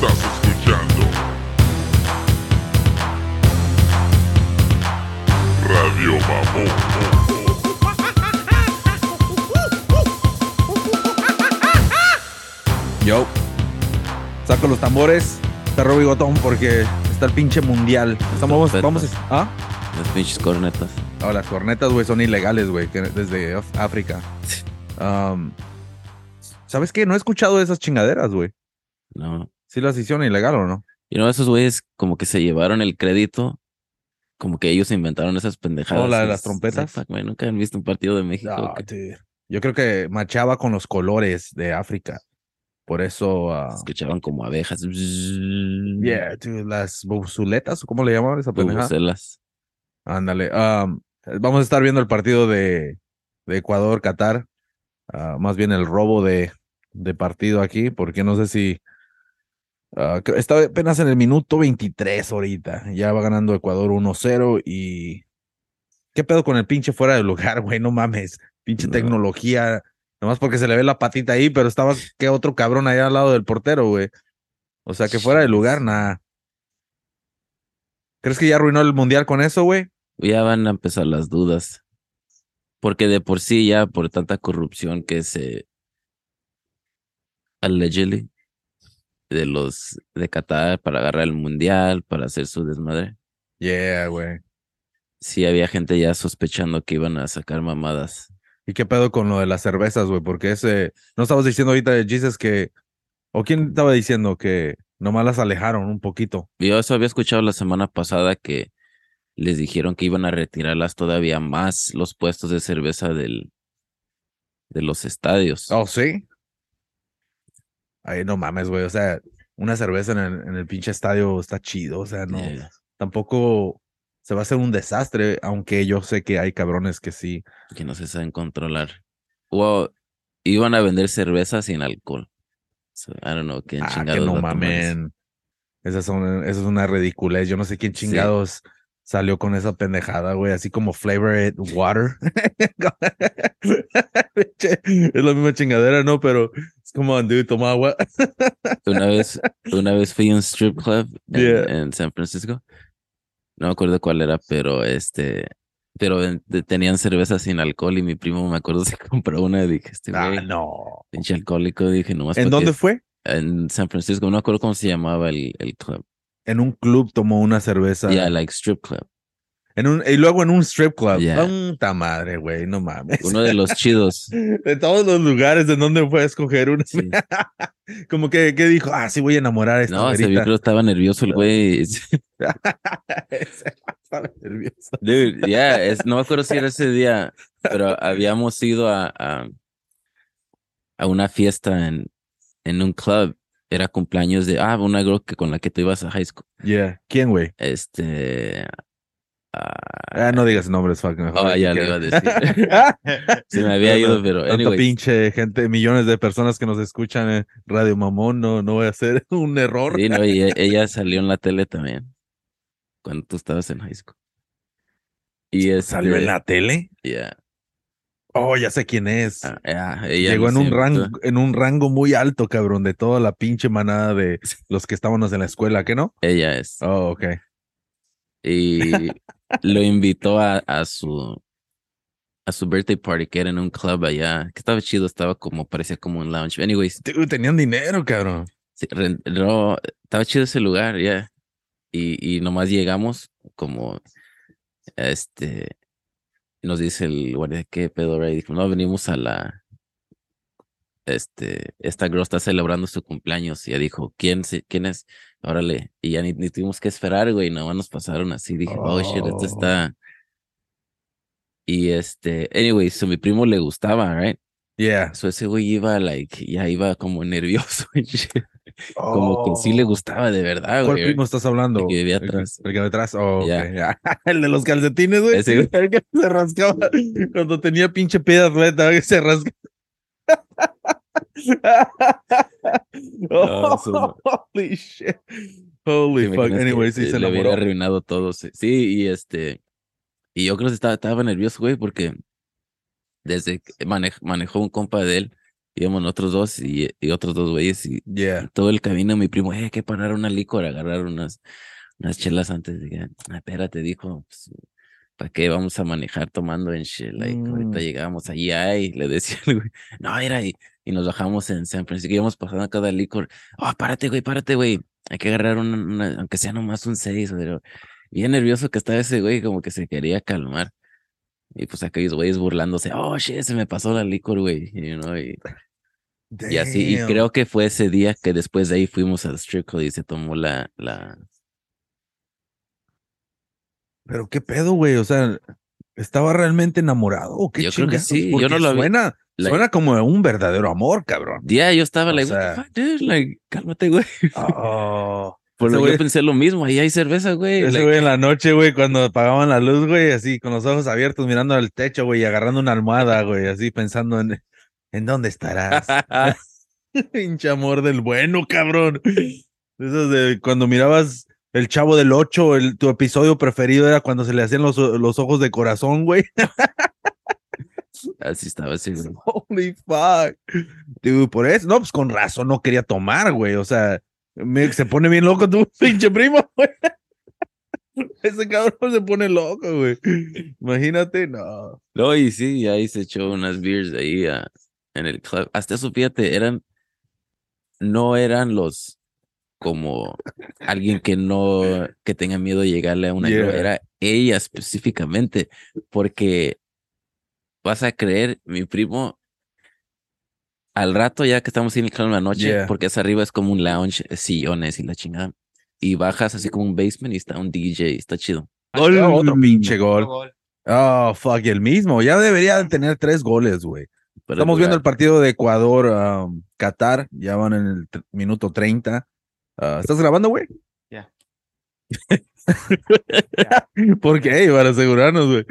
Estás escuchando Radio Mamón. Yo. Saco los tambores, perro bigotón, porque está el pinche mundial. Estamos, Trompetas. vamos, ¿ah? Las pinches cornetas. No, las cornetas, güey, son ilegales, güey, que- desde Af- África. Um, ¿Sabes qué? No he escuchado esas chingaderas, güey. No. ¿Sí las hicieron ilegal o no? Y no, esos güeyes como que se llevaron el crédito. Como que ellos inventaron esas pendejadas. Oh, la de las trompetas. güey, nunca han visto un partido de México. Que. Yo creo que machaba con los colores de África. Por eso. ah, escuchaban como abejas. yeah, dude, las buzuletas, ¿o ¿cómo le llamaban esa pendejada? Bubucelas. Ándale. um, vamos a estar viendo el partido de, de Ecuador-Qatar. ah, más bien el robo de, de partido aquí, porque no sé si. Ah, creo- está apenas en el minuto 23 ahorita. Ya va ganando Ecuador 1-0 y. ¿Qué pedo con el pinche fuera de lugar, güey? No mames. Pinche No. tecnología. Nomás porque se le ve la patita ahí, pero estaba que otro cabrón allá al lado del portero, güey. O sea que fuera de lugar, nada. ¿Crees que ya arruinó el mundial con eso, güey? Ya van a empezar las dudas. Porque de por sí ya por tanta corrupción que se allegedly de los de Qatar para agarrar el mundial, para hacer su desmadre. Yeah, güey. Sí había gente ya sospechando que iban a sacar mamadas. ¿Y qué pedo con lo de las cervezas, güey? Porque ese. No estabas diciendo ahorita de Jesus que. ¿O quién estaba diciendo que nomás las alejaron un poquito? Yo eso había escuchado la semana pasada que les dijeron que iban a retirarlas todavía más los puestos de cerveza del de los estadios. Oh, sí. Ay, no mames, güey. O sea, una cerveza en el, en el pinche estadio está chido. O sea, no. Yeah. Tampoco se va a hacer un desastre, aunque yo sé que hay cabrones que sí. que no se saben controlar. O iban a vender cerveza sin alcohol. So, I don't know quién Ah, que no va a tomar eso. mamen. Esas son, eso es una ridiculez. Yo no sé quién Sí. chingados salió con esa pendejada, güey. Así como flavored water. es la misma chingadera, ¿no? Pero es como, dude, toma agua. Una vez, una vez fui a un strip club en, Yeah. en San Francisco. No me acuerdo cuál era, pero este, pero tenían cerveza sin alcohol y mi primo me acuerdo se compró una y dije, este Ah, no. pinche alcohólico, dije, nomás ¿En dónde fue? En San Francisco, no me acuerdo cómo se llamaba el, el club. En un club tomó una cerveza. Yeah, like strip club. En un, y luego en un strip club. Yeah. Puta madre, güey, no mames. Uno de los chidos. De todos los lugares en donde fue a escoger. Sí. Como que, que dijo, ah, sí voy a enamorar a esta No, se vio güerita". que estaba nervioso el güey. Estaba nervioso. Dude, ya, es, no me acuerdo si era ese día, pero habíamos ido a, a, a una fiesta en, en un club. Era cumpleaños de, ah, una girl que con la que tú ibas a high school. Yeah. ¿Quién, güey? Este. Ah, no digas nombres, fuck. mejor. Oh, ya lo iba a decir. Se me había ido, pero Tanta anyways. pinche gente, millones de personas que nos escuchan en Radio Mamón, no, no voy a hacer un error. Sí, no, y e- ella salió en la tele también. Cuando tú estabas en high school. Y este, ¿Salió en la tele? yeah, Oh, ya sé quién es. ah, yeah, ella Llegó en un rango, en un rango muy alto, cabrón, de toda la pinche manada de los que estábamos en la escuela, ¿qué no? Ella es. Oh, ok. y lo invitó a, a su a su birthday party que era en un club allá que estaba chido estaba como parecía como un lounge. Anyways. Dude, tenían dinero, cabrón. sí, no, estaba chido ese lugar ya. Y, y nomás llegamos como este nos dice el guardia qué pedo Ray dijo no venimos a la este esta girl está celebrando su cumpleaños. Y ya dijo quién se- quién es órale y ya ni, ni tuvimos que esperar güey nomás nos pasaron así dije oh, shit esto Oh. está y este anyway so mi primo le gustaba right Yeah. so ese güey iba like ya iba como nervioso shit. como que sí le gustaba de verdad ¿Cuál güey primo estás hablando? El que vivía atrás. El que de atrás. Oh, Ya. ok, ya. El de los calcetines, güey. Ese güey. El que se rascaba cuando tenía pinche pie de atleta, que se rascaba. No. Holy shit. Holy ¿Te fuck. imaginas que, Anyway, sí se le hubiera arruinado todo. Sí, Sí, y este. Y yo creo que estaba, estaba nervioso, güey, porque desde que mane- manejó un compa de él íbamos nosotros dos y, y otros dos güeyes y Yeah. todo el camino mi primo, eh, que parar una licor, agarrar unas, unas chelas antes de que, "Ah, espérate, dijo, pues, ¿para qué vamos a manejar tomando en shit? Like, ahorita Mm. llegamos allí, ay, le decía el güey, no, era y, y nos bajamos en San Francisco, íbamos pasando a cada licor, oh, párate, güey, párate, güey, hay que agarrar una, una- aunque sea nomás un seis, pero bien nervioso que estaba ese güey, como que se quería calmar. Y pues aquellos güeyes burlándose, oh, shit, se me pasó la licor, güey, you know, y, y así, y creo que fue ese día que después de ahí fuimos al strip club y se tomó la, la, Pero qué pedo, güey. O sea, ¿estaba realmente enamorado? ¿O qué Yo creo que sí, yo no lo vi. suena, Like- suena como un verdadero amor, cabrón. día yo estaba O like, sea- what the fuck, dude, like, cálmate, güey. Oh. Por yo pensé lo mismo, ahí hay cerveza, güey. Ese like, güey en la noche, güey, cuando apagaban la luz, güey, así con los ojos abiertos mirando al techo, güey, y agarrando una almohada, güey, así pensando en ¿en dónde estarás? Pinche amor del bueno, cabrón. Esos de cuando mirabas el chavo del 8, el, tu episodio preferido era cuando se le hacían los, los ojos de corazón, güey. Así estaba ese güey. Holy fuck. Dude, por eso, no, pues con razón no quería tomar, güey. O sea, me- se pone bien loco tu pinche primo, güey. Ese cabrón se pone loco, güey. Imagínate, no. No, y sí, ahí se echó unas beers ahí ah, en el club. Hasta eso, fíjate, eran, no eran los como alguien que no, que tenga miedo de llegarle a una Yeah. era ella específicamente, porque vas a creer, mi primo, al rato ya que estamos en el club en la noche, Yeah. porque es arriba es como un lounge, sillones y la chingada, y bajas así como un basement y está un DJ, está chido. Gol, otro pinche gol. Oh, fuck, el mismo. Ya debería de tener tres goles, güey. Pero Estamos viendo el partido de Ecuador, um, Qatar. Ya van en el minuto 30. Ah, ¿Estás grabando, güey? Ya. ¿Por qué? Para asegurarnos, güey.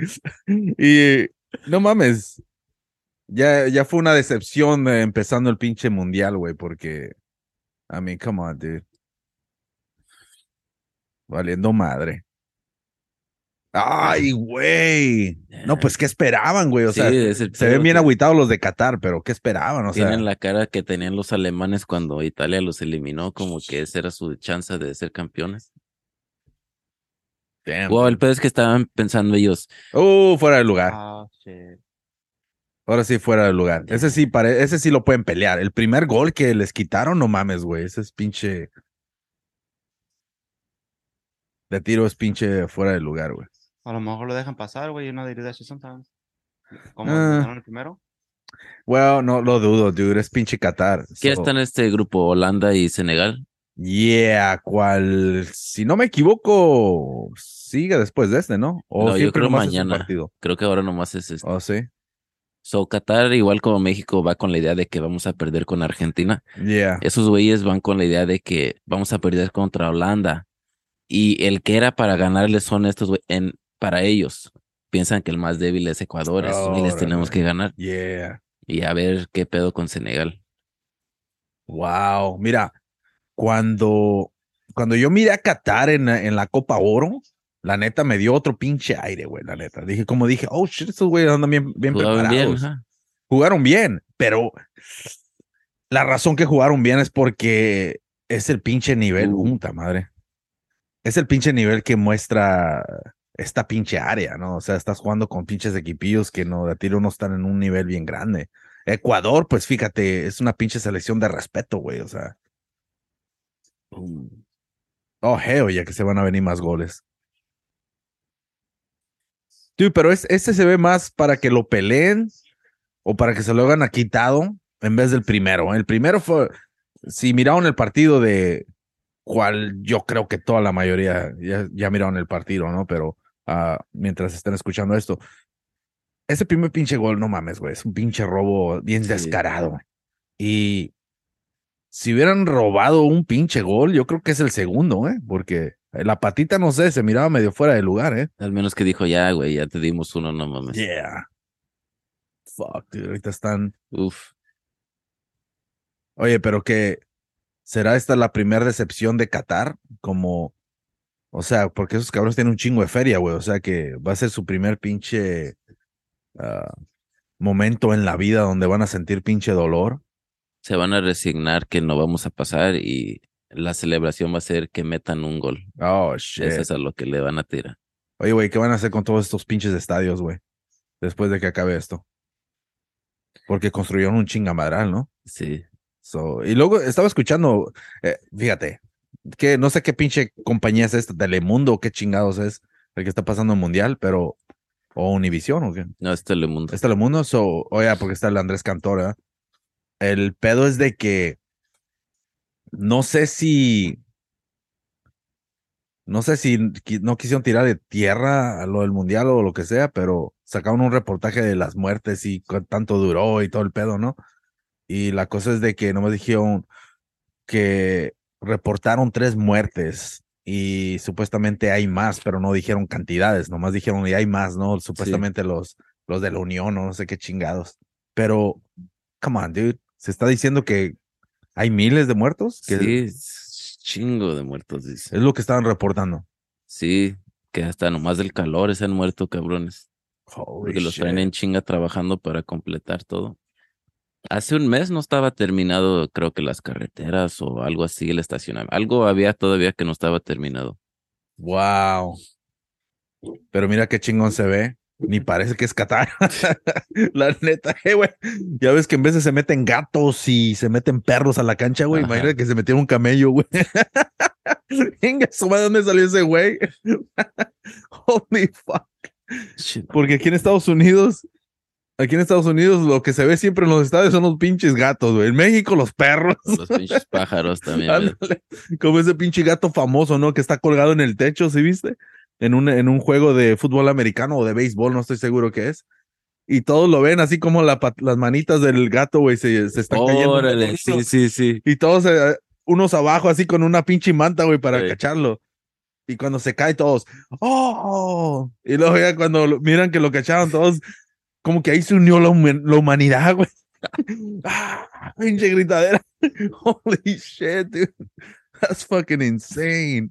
Y no mames. Ya, ya fue una decepción eh, empezando el pinche mundial, güey, porque. I mean, come on, dude. Valiendo madre. Ay, güey. No, pues, ¿qué esperaban, güey? O Sí, sea, se ven bien que- agüitados los de Qatar, pero ¿qué esperaban? O sea, Tienen la cara que tenían los alemanes cuando Italia los eliminó, como que esa era su chance de ser campeones. Damn, Wow, el pedo es que estaban pensando ellos, Uh, fuera de lugar. Ah, shit. Ahora sí, fuera de lugar. Ese sí, pare- ese sí lo pueden pelear. El primer gol que les quitaron, no mames, güey. Ese es pinche. De tiro es pinche fuera de lugar, güey. A lo mejor lo dejan pasar, güey. That shit sometimes. Ah. ganaron el primero. Well, no lo dudo, dude. Es pinche Qatar. ¿quién So, está en este grupo? Holanda y Senegal. Yeah, cual, si no me equivoco, sigue después de este, ¿no? O No, yo creo nomás es un mañana. partido. Creo que ahora nomás es este. Oh, sí. So, Qatar, igual como México, va con la idea de que vamos a perder con Argentina. Yeah. Esos güeyes van con la idea de que vamos a perder contra Holanda. Y el que era para ganarles son estos güeyes. En, para ellos, piensan que el más débil es Ecuador. Güeyes les tenemos que ganar. Yeah. Y a ver qué pedo con Senegal. Wow. Mira, cuando, cuando yo miré a Qatar en, la- en la Copa Oro, la neta me dio otro pinche aire, güey, la neta. Dije, como dije, oh shit, estos güeyes andan bien, bien preparados. bien, jugaron bien, pero la razón que jugaron bien es porque es el pinche nivel, Uh. puta madre. Es el pinche nivel que muestra esta pinche área, ¿no? O sea, estás jugando con pinches equipillos que no de tiro no están en un nivel bien grande. Ecuador, pues fíjate, es una pinche selección de respeto, güey, o sea. Oh, hell, ya que se van a venir más goles. Dude, pero es, este se ve más para que lo peleen o para que se lo hagan a quitado en vez del primero. El primero fue, si miraron el partido de cual yo creo que toda la mayoría ya, ya miraron el partido, ¿no? Pero ah, mientras estén escuchando esto, ese primer pinche gol, no mames, güey, es un pinche robo bien Sí. descarado. Y si hubieran robado un pinche gol, yo creo que es el segundo, ¿eh? Porque la patita, no sé, se miraba medio fuera de lugar, ¿eh? Al menos que dijo, ya, güey, ya te dimos uno, no mames. Yeah. Fuck, dude, ahorita están. Uf. Oye, pero que será esta la primera decepción de Qatar, como, o sea, porque esos cabrones tienen un chingo de feria, güey, o sea que va a ser su primer pinche ah, momento en la vida donde van a sentir pinche dolor. Se van a resignar que no vamos a pasar y la celebración va a ser que metan un gol. Oh, shit. Eso es a lo que le van a tirar. Oye, güey, ¿qué van a hacer con todos estos pinches estadios, güey? Después de que acabe esto. Porque construyeron un chingamadral, ¿no? Sí. So, y luego estaba escuchando, eh, fíjate, que no sé qué pinche compañía es esta, Telemundo, qué chingados es el que está pasando el mundial, pero, o Univisión, o qué. No, es Telemundo. ¿Es Telemundo? So, oye, porque está el Andrés Cantora. El pedo es de que no sé si. No sé si no quisieron tirar de tierra a lo del mundial o lo que sea, pero sacaron un reportaje de las muertes y cuánto tanto duró y todo el pedo, ¿no? Y la cosa es de que nomás dijeron que reportaron tres muertes y supuestamente hay más, pero no dijeron cantidades, nomás dijeron y hay más, ¿no? Supuestamente los, los de la Unión o no sé qué chingados. Pero, come on, dude, se está diciendo que hay miles de muertos, que Sí, es chingo de muertos, dice. es lo que estaban reportando. Sí, que hasta nomás del calor se han muerto cabrones. Holy Porque los traen en chinga trabajando para completar todo. Hace un mes no estaba terminado, creo que las carreteras o algo así, el estacionamiento. Algo había todavía que no estaba terminado. Wow. Pero mira qué chingón se ve. Ni parece que es Qatar. la neta, eh, güey. Ya ves que en veces se meten gatos y se meten perros a la cancha, güey. Imagínate que se metieron un camello, güey. Venga, madre, ¿dónde salió ese güey? Holy fuck. Porque aquí en Estados Unidos, aquí en Estados Unidos, lo que se ve siempre en los estadios son los pinches gatos, güey. En México, los perros. Los pinches pájaros también. Como ese pinche gato famoso, ¿no? Que está colgado en el techo, ¿sí viste? En un, en un juego de fútbol americano o de béisbol, no estoy seguro qué es. Y todos lo ven así como la las manitas del gato, güey, se, se están cayendo. Órale, sí, sí, sí. Y todos, eh, unos abajo, así con una pinche manta, güey, para Sí. cacharlo. Y cuando se cae, todos, ¡oh! Y luego ya cuando lo- miran que lo cacharon, todos, como que ahí se unió la, la humanidad, güey. ¡Ah! Pinche gritadera. Holy shit, dude. That's fucking insane.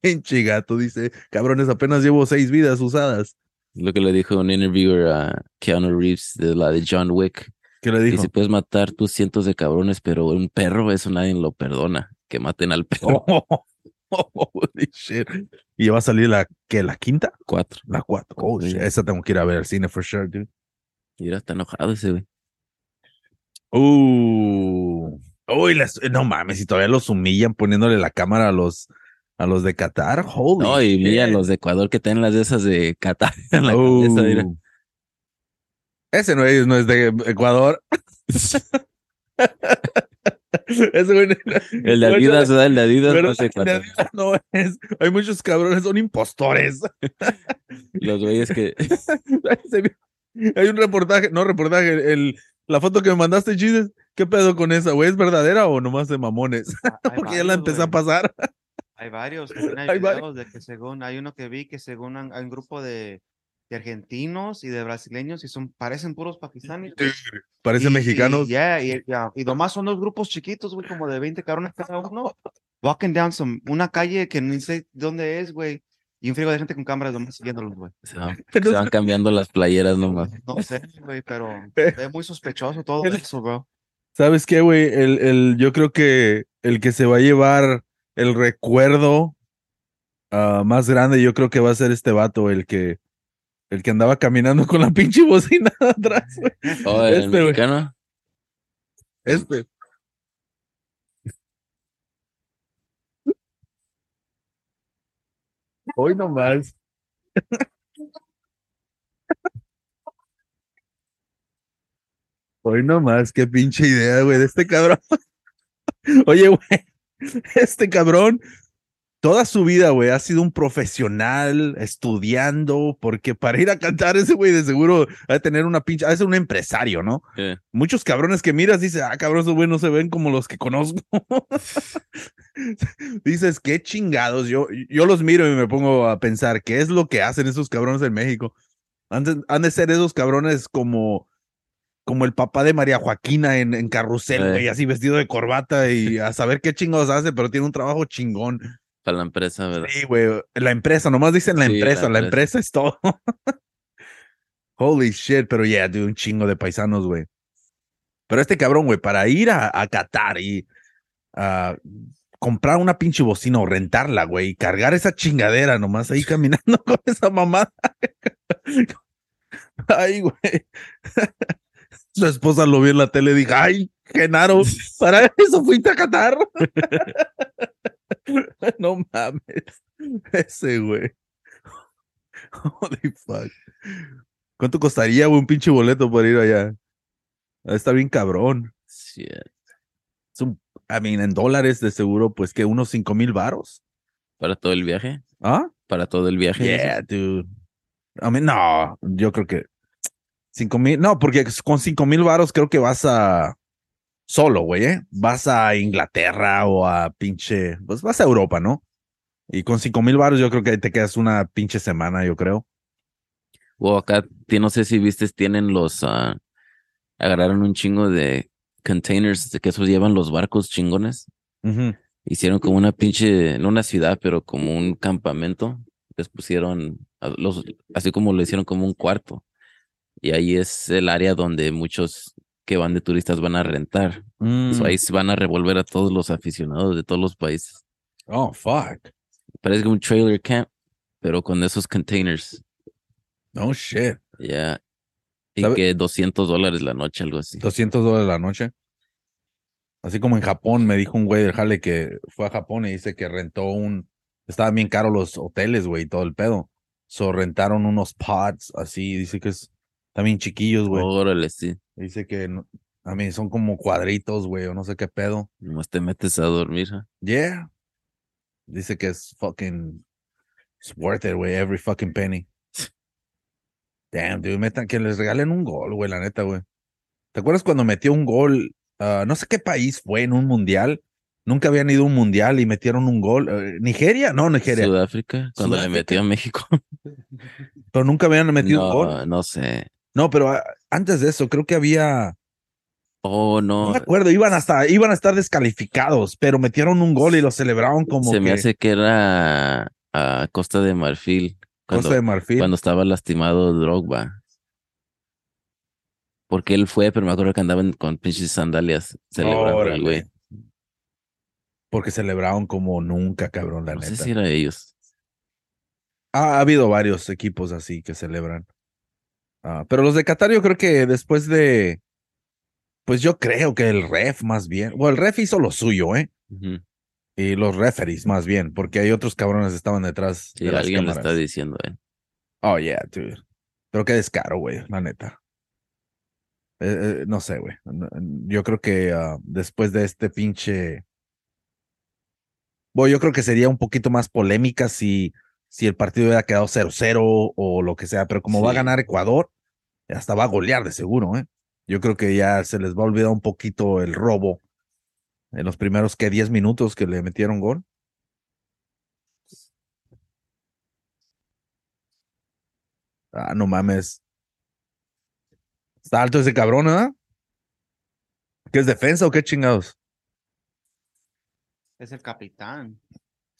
Pinche gato, dice, cabrones, apenas llevo seis vidas usadas. Lo que le dijo un interviewer a Keanu Reeves de la de John Wick. ¿Qué le dijo? Dice, puedes matar tus cientos de cabrones, pero un perro, eso nadie lo perdona. Que maten al perro. Oh, holy shit. Y va a salir la, ¿qué? ¿La quinta? Cuatro. La cuatro. Oh, Sí. shit. Esa tengo que ir a ver al cine for sure, dude. Mira, está enojado ese güey. Uh. Uy, las- no mames, y todavía los humillan poniéndole la cámara a los a los de Qatar. Holy No, y mira los de Ecuador que tienen las de esas de Qatar en la cabeza, mira. Uh. Ese no es, no es de Ecuador. Ese güey no- El de Adidas, ¿verdad? El de Adidas pero no sé el de. Adidas no es. Hay muchos cabrones, son impostores. Los güeyes que Hay un reportaje, no reportaje, el, la foto que me mandaste, Chises. ¿Qué pedo con esa, güey? ¿Es verdadera o nomás de mamones? Ah, Porque ya la empecé a pasar. Hay varios, también hay, Hay varios. videos de que según, hay uno que vi que según hay un grupo de, de argentinos y de brasileños y son, parecen puros pakistaníes. güey. Parecen Y- mexicanos. Y, yeah, y, ya, y nomás son dos grupos chiquitos, güey, como de 20 cabrones cada uno. Walking down some, una calle que ni sé dónde es, güey. Y un frigo de gente con cámaras nomás siguiéndolos, güey. se van, se van cambiando las playeras nomás. No sé, güey, pero es muy sospechoso todo eso, bro. ¿Sabes qué, güey? El, el, yo creo que el que se va a llevar el recuerdo ah, más grande, yo creo que va a ser este vato, el que, el que andaba caminando con la pinche bocina atrás, güey. Oh, el Este, güey. mexicano. Este. Hoy nomás. Hoy nomás, qué pinche idea, güey, de este cabrón. Oye, güey, este cabrón, toda su vida, güey, ha sido un profesional estudiando, porque para ir a cantar ese güey de seguro ha de tener una pinche, ser un empresario, ¿no? Muchos cabrones que miras dices, ah, cabrón, esos güey no se ven como los que conozco. dices, qué chingados. Yo, yo los miro y me pongo a pensar, ¿qué es lo que hacen esos cabrones en México? Han de, han de ser esos cabrones como, como el papá de María Joaquina en, en Carrusel, Eh. güey, así vestido de corbata y a saber qué chingados hace, pero tiene un trabajo chingón. para la empresa, ¿verdad? Sí, güey, la empresa, nomás dicen la Sí, empresa, la empresa. empresa es todo. Holy shit, pero yeah, dude, un chingo de paisanos, güey. Pero este cabrón, güey, para ir a, a Qatar y a comprar una pinche bocina o rentarla, güey, y cargar esa chingadera nomás ahí caminando con esa mamada. Ay, güey. Su esposa lo vio en la tele y dijo, ay, Genaro, para eso fuiste a Qatar. no mames. Ese, güey. Holy fuck. ¿Cuánto costaría, güey, un pinche boleto para ir allá? Está bien cabrón. Shit. Es un, I mean, en dólares de seguro, pues que unos cinco mil varos. ¿Para todo el viaje? ¿Ah? ¿Para todo el viaje? Yeah, dude. I mean, no, yo creo que cinco mil, no, porque con cinco mil varos creo que vas a solo, güey, ¿eh? Vas a Inglaterra o a pinche, pues vas a Europa, ¿no? Y con cinco mil varos yo creo que te quedas una pinche semana, yo creo. O acá, no sé si vistes, tienen los, ah, agarraron un chingo de containers de que esos llevan los barcos chingones. Hicieron como una pinche, no una ciudad, pero como un campamento. Les pusieron, los, así como lo hicieron como un cuarto. Y ahí es el área donde muchos que van de turistas van a rentar. Mm. So, ahí se van a revolver a todos los aficionados de todos los países. Oh, fuck. Parece un trailer camp, pero con esos containers. No shit. Ya. Y ¿Sabe? que 200 dólares la noche, algo así. 200 dólares la noche. Así como en Japón, me dijo un güey del jale que fue a Japón y dice que rentó un. Estaban bien caros los hoteles, güey, y todo el pedo. So rentaron unos pods así. Dice que es también chiquillos, güey. Órale, sí. Dice que no- a mí son como cuadritos, güey, o no sé qué pedo. Nomás te metes a dormir. ¿ah? Yeah. Dice que es fucking. It's worth it, güey, every fucking penny. Damn, dude, metan que les regalen un gol, güey, la neta, güey. ¿Te acuerdas cuando metió un gol? ah, no sé qué país fue en un mundial. Nunca habían ido a un mundial y metieron un gol. Eh, ¿Nigeria? No, Nigeria. Sudáfrica, cuando le metió a México. Pero nunca habían metido un gol. No sé. No, pero ah, antes de eso, creo que había. Oh, No no. me acuerdo, iban hasta, iban a estar descalificados, pero metieron un gol y lo celebraron como Se me hace que era a Costa de Marfil. Cuando, Costa de Marfil. cuando estaba lastimado Drogba. Porque él fue, pero me acuerdo que andaban con pinches sandalias celebrando güey. Porque celebraron como nunca, cabrón, la No sé neta. si era ellos. Ha, ha habido varios equipos así que celebran. Ah, pero los de Qatar yo creo que después de, pues yo creo que el ref más bien, bueno, el ref hizo lo suyo, ¿eh? Y los referees más bien, porque hay otros cabrones que estaban detrás Sí, de las alguien cámaras. está diciendo, eh. Oh, yeah, dude. Pero qué descaro, güey, la neta. Eh, eh, no sé, güey. Yo creo que ah, después de este pinche. Bueno, yo creo que sería un poquito más polémica si, si el partido hubiera quedado 0-0 o lo que sea, pero como va a ganar Ecuador, hasta va a golear de seguro, ¿eh? Yo creo que ya se les va a olvidar un poquito el robo en los primeros que 10 minutos que le metieron gol. Ah, no mames. Está alto ese cabrón, ¿ah? ¿Qué es defensa o qué chingados? Es el capitán.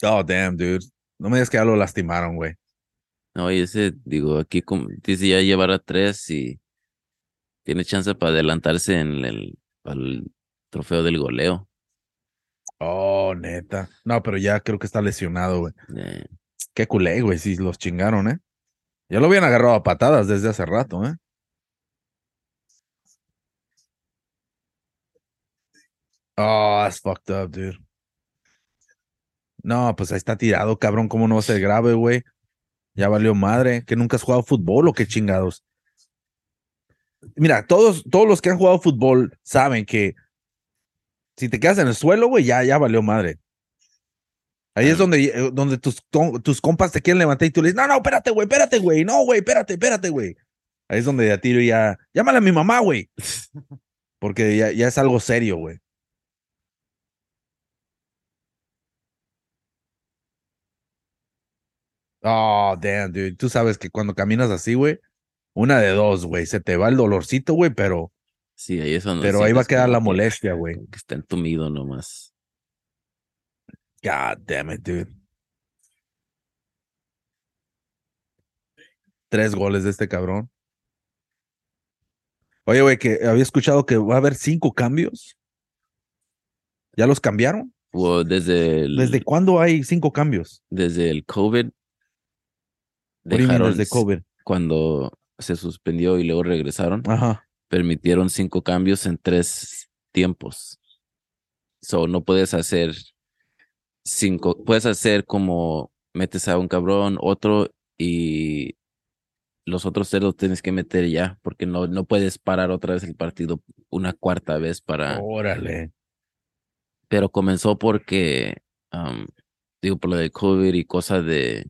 Oh, damn, dude. No me digas que ya lo lastimaron, güey. No, y ese, digo, aquí como, dice ya llevar a tres y tiene chance para adelantarse en el, trofeo del goleo. Oh, neta. No, pero ya creo que está lesionado, güey. Eh, Qué culé, güey, si los chingaron, ¿eh? Ya lo habían agarrado a patadas desde hace rato, ¿eh? Oh, that's fucked up, dude. No, pues ahí está tirado, cabrón. ¿Cómo no va a ser grave, güey? Ya valió madre. ¿Que nunca has jugado fútbol o qué chingados? Mira, todos, todos los que han jugado fútbol saben que si te quedas en el suelo, güey, ya, ya valió madre. Ahí es donde, eh, donde tus, tus compas te quieren levantar y tú le dices, no, no, espérate, güey, espérate, güey, no, güey, espérate, espérate, güey. Ahí es donde ya tiro y ya, llámale a mi mamá, güey. Porque ya, ya es algo serio, güey. Oh, damn, dude. Tú sabes que cuando caminas así, güey, una de dos, güey, se te va el dolorcito, güey, pero, sí, ahí es donde pero ahí va a quedar la molestia, güey. que está entumido nomás. God damn it, dude. Tres goles de este cabrón. Oye, güey, que había escuchado que va a haber cinco cambios. ¿Ya los cambiaron? Desde el, ¿Desde cuándo hay cinco cambios? desde el COVID. Mean Dejaron desde COVID. cuando se suspendió y luego regresaron. Ajá. permitieron cinco cambios en tres tiempos. So, no puedes hacer cinco, puedes hacer como metes a un cabrón, otro y los otros tres los tienes que meter ya, porque no, no puedes parar otra vez el partido una cuarta vez para, Órale. pero comenzó porque, um, digo, por lo de COVID y cosas de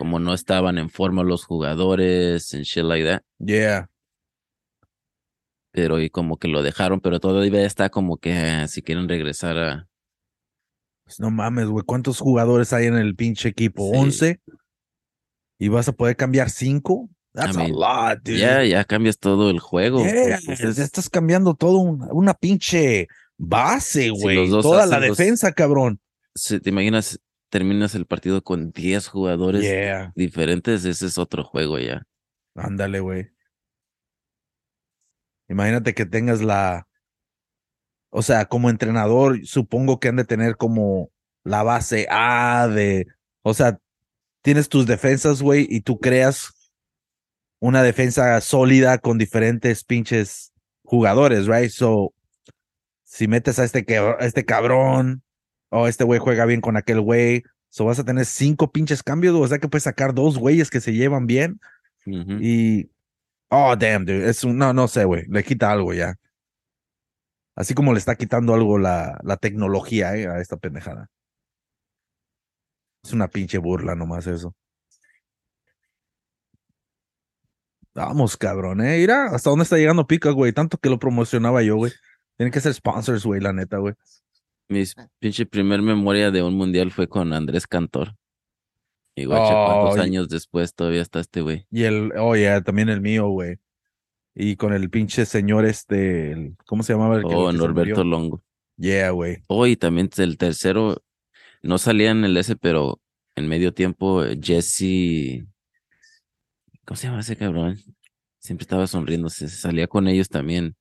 como no estaban en forma los jugadores and shit like that. Yeah. pero y como que lo dejaron, pero todavía está como que ah, si quieren regresar a Pues no mames, güey. ¿Cuántos jugadores hay en el pinche equipo? Sí. ¿11? ¿Y vas a poder cambiar cinco? That's mean, a lot, dude. ya ya cambias todo el juego. Yeah, pues, ya estás cambiando todo un- una pinche base, güey. Toda la los- defensa, cabrón. si te imaginas terminas el partido con 10 jugadores Yeah. diferentes, ese es otro juego ya. Ándale, güey. Imagínate que tengas la. O sea, como entrenador, supongo que han de tener como la base A de. O sea, tienes tus defensas, güey, y tú creas una defensa sólida con diferentes pinches jugadores, right? So, si metes a este, a este cabrón, o este güey juega bien con aquel güey, so vas a tener cinco pinches cambios, o sea que puedes sacar dos güeyes que se llevan bien. Y. Oh, damn, dude. Es un. No, no sé, güey. Le quita algo ya. Así como le está quitando algo la, la tecnología, eh, a esta pendejada. Es una pinche burla nomás eso. Vamos, cabrón, eh. Mira, hasta dónde está llegando Pica, güey. Tanto que lo promocionaba yo, güey. Tienen que ser sponsors, güey, la neta, güey. Mis pinche primer memoria de un mundial fue con Andrés Cantor. Y guacha, cuántos y- años después todavía está este güey. Y el, oh, yeah, también el mío, güey. Y con el pinche señor este, el- ¿cómo se llamaba? El que- Oh, el que se Norberto? Longo. Yeah, güey. Oh, y también el tercero, no salía en el S, pero en medio tiempo, eh, Jesse, ¿cómo se llama ese cabrón? Siempre estaba sonriéndose, salía con ellos también.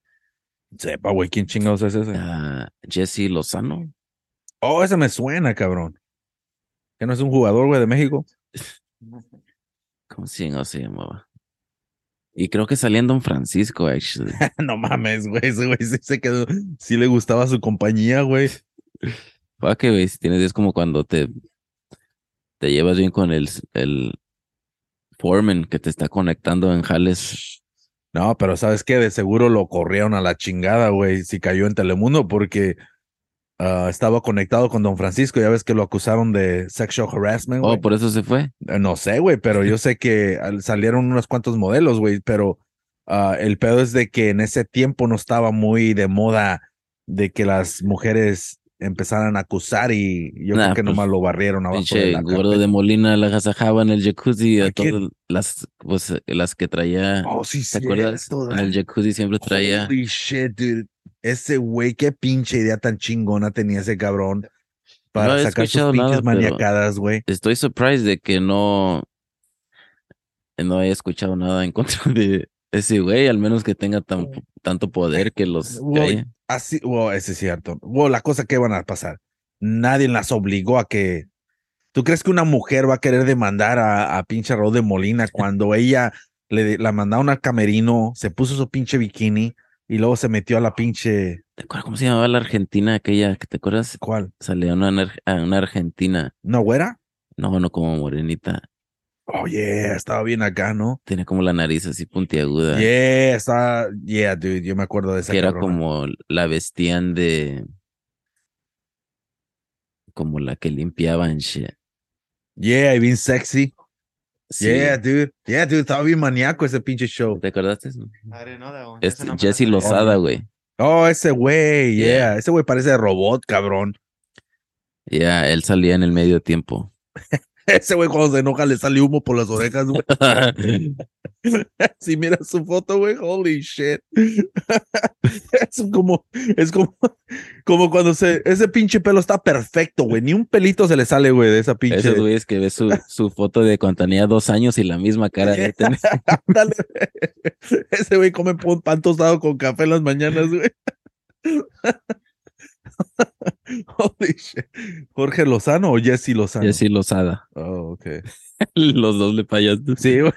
Sepa, güey, ¿quién chingados es ese? Ah, Jesse Lozano. Oh, ese me suena, cabrón. Que no es un jugador, güey, de México. ¿Cómo se se llamaba? Y creo que salía en Don Francisco, actually. no mames, güey. Ese güey sí se quedó. Sí le gustaba su compañía, güey. Pa' que, güey, si tienes, es como cuando te, te llevas bien con el, el foreman que te está conectando en jales. No, pero ¿sabes qué? De seguro lo corrieron a la chingada, güey. Si cayó en Telemundo porque ah, estaba conectado con Don Francisco. Ya ves que lo acusaron de sexual harassment, güey. Oh, por eso se fue. Eh, No sé, güey, pero yo sé que al- salieron unos cuantos modelos, güey, pero ah, el pedo es de que en ese tiempo no estaba muy de moda de que las mujeres empezaran a acusar y yo Nah, creo que pues, nomás lo barrieron abajo de Pinche la gordo de Molina la gasajaba en el jacuzzi ¿A a quién? todas las, pues, las que traía. Oh, sí, ¿Te acuerdas? el jacuzzi siempre traía. Holy shit, dude. Ese güey, qué pinche idea tan chingona tenía ese cabrón para No sacar sus pinches nada, maniacadas, güey. Estoy surprised de que no, no haya escuchado nada en contra de ese güey, al menos que tenga tan, tanto poder que los. Así, wow, ese es cierto. Wow, la cosa que van a pasar. Nadie las obligó a que. ¿Tú crees que una mujer va a querer demandar a, a pinche Rod de Molina cuando ella le la mandaron al camerino, se puso su pinche bikini y luego se metió a la pinche. ¿Te acuerdas cómo se llamaba la Argentina aquella? que ¿Te acuerdas? ¿Cuál? Salía una, una Argentina. ¿No, güera? No, no como morenita. Oye, estaba bien acá, ¿no? Tenía como la nariz así puntiaguda. Yeah, está. Yeah, dude, yo me acuerdo de esa que era cabrona. como la vestían de. Como la que limpiaban shit. Yeah, bien sexy. Sí. Yeah, dude. Yeah, dude, estaba bien maníaco ese pinche show. ¿Te acordaste? I didn't know that one. Es Esa no Jesse. Lozada, güey. Oh, ese güey, yeah. Yeah. Ese güey parece robot, cabrón. Ya, él salía en el medio tiempo. Ese güey cuando se enoja le sale humo por las orejas, güey. Si miras su foto, güey, holy shit. Es como, es como, como cuando se, ese pinche pelo está perfecto, güey. Ni un pelito se le sale, güey, de esa pinche. Esos güeyes que ves su, su foto de cuando tenía dos años y la misma cara de tener. Ándale. Ese güey come pan tostado con café en las mañanas, güey. Holy shit. ¿Jorge Lozano o Jesse Lozano? Así Lozada. Oh, ok. Los dos le fallas. Sí, güey.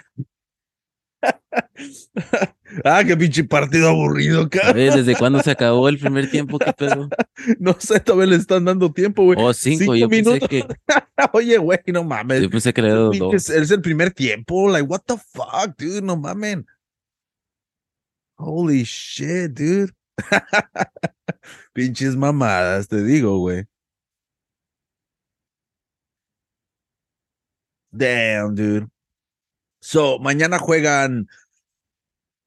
ah, qué pinche partido aburrido, ver, ¿desde cuándo se acabó el primer tiempo? ¿Qué pedo? No sé, todavía le están dando tiempo, güey. Oh, cinco. Cinco yo pensé minutos. que, Oye, güey, no mames. yo pensé que Pinches- dos. Es el primer tiempo. Like, what the fuck, dude? No mamen. Holy shit, dude. Pinches mamadas, te digo, güey. Damn, dude. So, mañana juegan.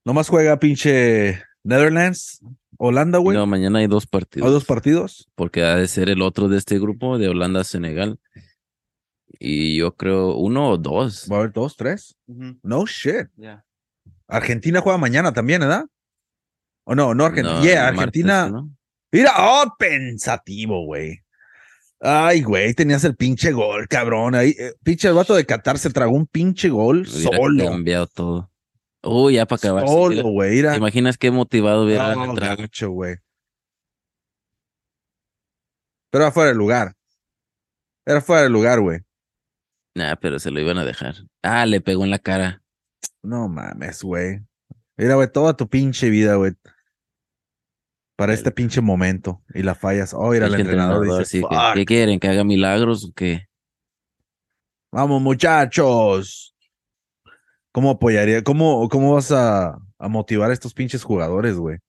Nomás juega pinche Netherlands, Holanda, güey. No, mañana hay dos partidos. ¿Hay dos partidos? porque ha de ser el otro de este grupo de Holanda-Senegal. Y yo creo uno o dos. Va a haber dos, tres. No shit. Argentina juega mañana también, ¿verdad? O no, no Argentina. No, yeah, martes, Argentina. ¿no? Mira, oh, pensativo, güey. Ay, güey, tenías el pinche gol, cabrón. Ahí, eh, pinche el vato de Qatar se tragó un pinche gol solo. cambiado todo. Uy, ya para acabar. Solo, güey. ¿Te imaginas qué motivado hubiera No, gacho, güey. Pero era fuera de lugar. Era fuera de lugar, güey. Nah, pero se lo iban a dejar. Ah, le pegó en la cara. No mames, güey. Mira, güey, toda tu pinche vida, güey. Para El- este pinche momento. Y la fallas. Oh, el entrenador entrenador, dice, sí que, "Fuck". ¿Qué quieren? ¿Que haga milagros o qué? Vamos, muchachos. ¿Cómo apoyaría? ¿Cómo, cómo vas a, a motivar a estos pinches jugadores, güey?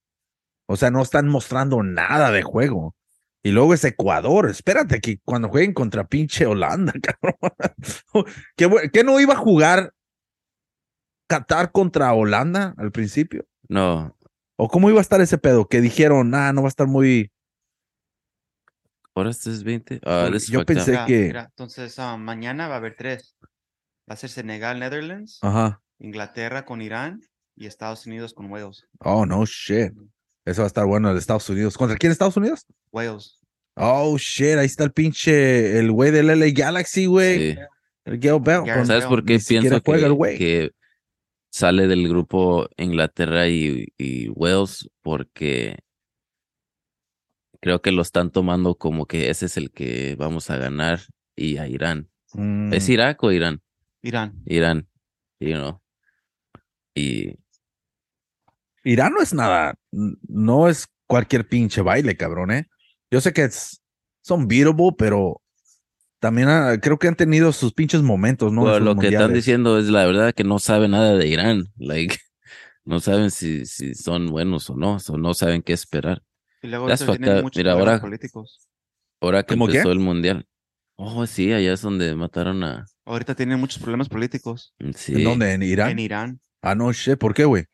O sea, no están mostrando nada de juego. Y luego es Ecuador. Espérate que cuando jueguen contra pinche Holanda, cabrón. ¿Qué, bu- qué no iba a jugar Qatar contra Holanda al principio? No, ¿O cómo iba a estar ese pedo? Que dijeron, ah, no va a estar muy. ahora este es 20. Ah, Yo pensé- Mira, que- mira, entonces, ah, mañana va a haber tres. Va a ser Senegal, Netherlands, Ajá. Inglaterra con Irán y Estados Unidos con Wales. Oh, no shit. Eso va a estar bueno el de Estados Unidos. ¿Contra quién Estados Unidos? Wales. Oh shit, ahí está el pinche, el güey del LA Galaxy, güey. Sí. El Gale Bell. ¿Sabes por qué Ni pienso juega el que, güey. que sale del grupo Inglaterra y, y Wales? Porque creo que lo están tomando como que ese es el que vamos a ganar y a Irán. Mm, ¿Es Irak o Irán? Irán. Irán, you know. Y Irán no es nada, no es cualquier pinche baile, cabrón, ¿eh? Yo sé que es, son beatable, pero también ah, creo que han tenido sus pinches momentos, ¿no? Bueno, lo que están diciendo es la verdad que no saben nada de Irán. Like, no saben si, si son buenos o no, o no saben qué esperar. Y luego Mira, ahora- políticos. Ahora que empezó el mundial. Oh, sí, allá es donde mataron a. Ahorita tienen muchos problemas políticos Sí. ¿En dónde? ¿En Irán? en Irán. Ah, no, shit, ¿por qué, güey?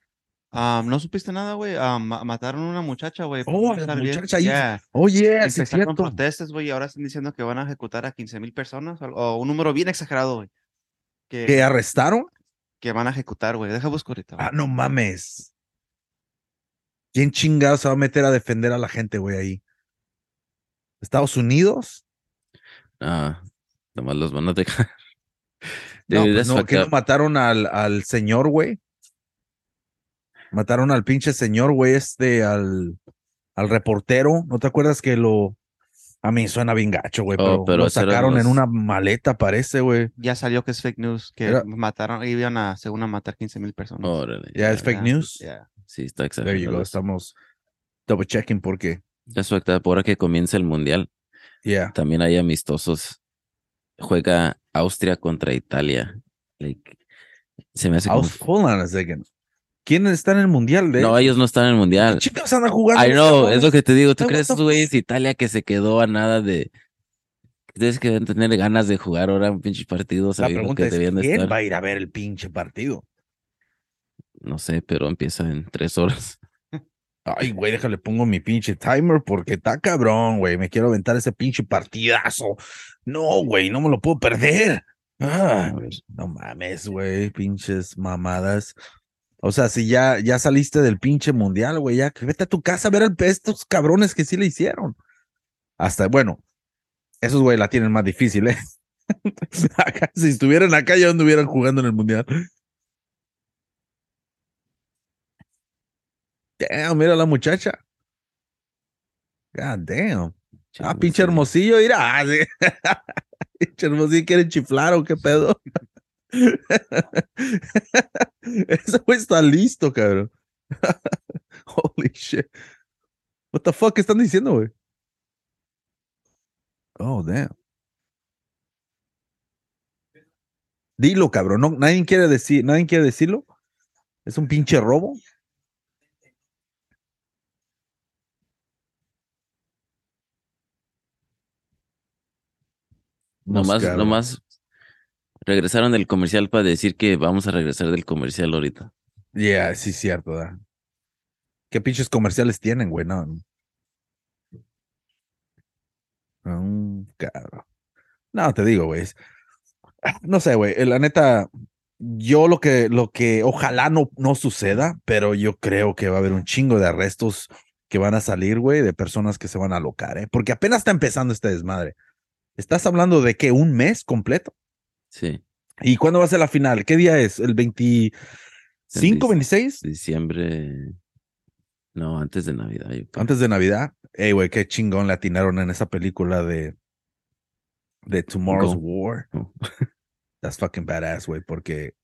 ¿No supiste nada, güey? Ma- mataron a una muchacha, güey. Oh, no a la estar bien. muchacha ahí. Yeah. Oye, sí cierto. protestas, güey, y ahora están diciendo que van a ejecutar a 15 mil personas, o, o un número bien exagerado, güey. Que, ¿Que arrestaron? que van a ejecutar, güey. Deja busco ahorita. Ah, no mames. ¿Quién chingado se va a meter a defender a la gente, güey, ahí? ¿Estados Unidos? Ah, nomás los van a dejar. No, pues no, que no up. mataron al, al señor, güey. Mataron al pinche señor, güey, este, al, al reportero. ¿No te acuerdas que lo... A mí suena bien gacho, güey, Oh, pero, pero lo sacaron en una maleta, parece, güey. Ya salió que es fake news, que Era- mataron, iban a, según a matar 15 mil personas. Órale. Ya es fake Ya, news. ya. Sí, está There you exagerado. go, estamos double checking porque, Es fucked up. Ahora que comienza el mundial, yeah. también hay amistosos. Juega Austria contra Italia. Like, se me hace como. Hold on a second. ¿Quién está en el mundial? De No, ellos no están en el mundial. Chicos andan jugando. I know, es lo que te digo. ¿Tú crees esos güeyes Italia que se quedó a nada de. Tienes que deben tener ganas de jugar ahora un pinche partido La pregunta que es, ¿quién estar. va a ir a ver el pinche partido? No sé, pero empieza en tres horas. Ay, güey, déjale, pongo mi pinche timer porque está cabrón, güey. Me quiero aventar ese pinche partidazo. No, güey, no me lo puedo perder. Ah, no mames, güey, pinches mamadas. O sea, si ya, ya saliste del pinche mundial, güey, ya que vete a tu casa a ver al estos cabrones que sí le hicieron. Hasta, bueno, esos güey la tienen más difícil, ¿eh? Acá, si estuvieran acá, ya anduvieran jugando en el mundial. Damn, mira la muchacha. God damn. Ah, pinche hermosillo, mira. Ah, pinche hermosillo, ¿quieren chiflar o qué pedo? Ese güey está listo, cabrón. Holy shit. What the fuck están diciendo, güey? Oh, damn. Dilo, cabrón. No, nadie quiere decir, nadie quiere decirlo. Es un pinche robo. Nomás, nomás regresaron del comercial para decir que vamos a regresar del comercial ahorita. Yeah, sí, cierto. ¿Qué pinches comerciales tienen, güey? No. Te digo, güey. No sé, güey. eh, La neta, yo lo que, lo que ojalá no, no suceda, pero yo creo que va a haber un chingo de arrestos que van a salir, güey, de personas que se van a alocar, ¿eh? Porque apenas está empezando este desmadre. Estás hablando de que un mes completo. Sí, ¿Y cuándo va a ser la final? ¿Qué día es? ¿El 25, 26? diciembre. No, antes de Navidad. yo creo. Antes de Navidad. Ey, güey, qué chingón le atinaron en esa película de, de Tomorrow's Go. War. Oh. That's fucking badass, güey, porque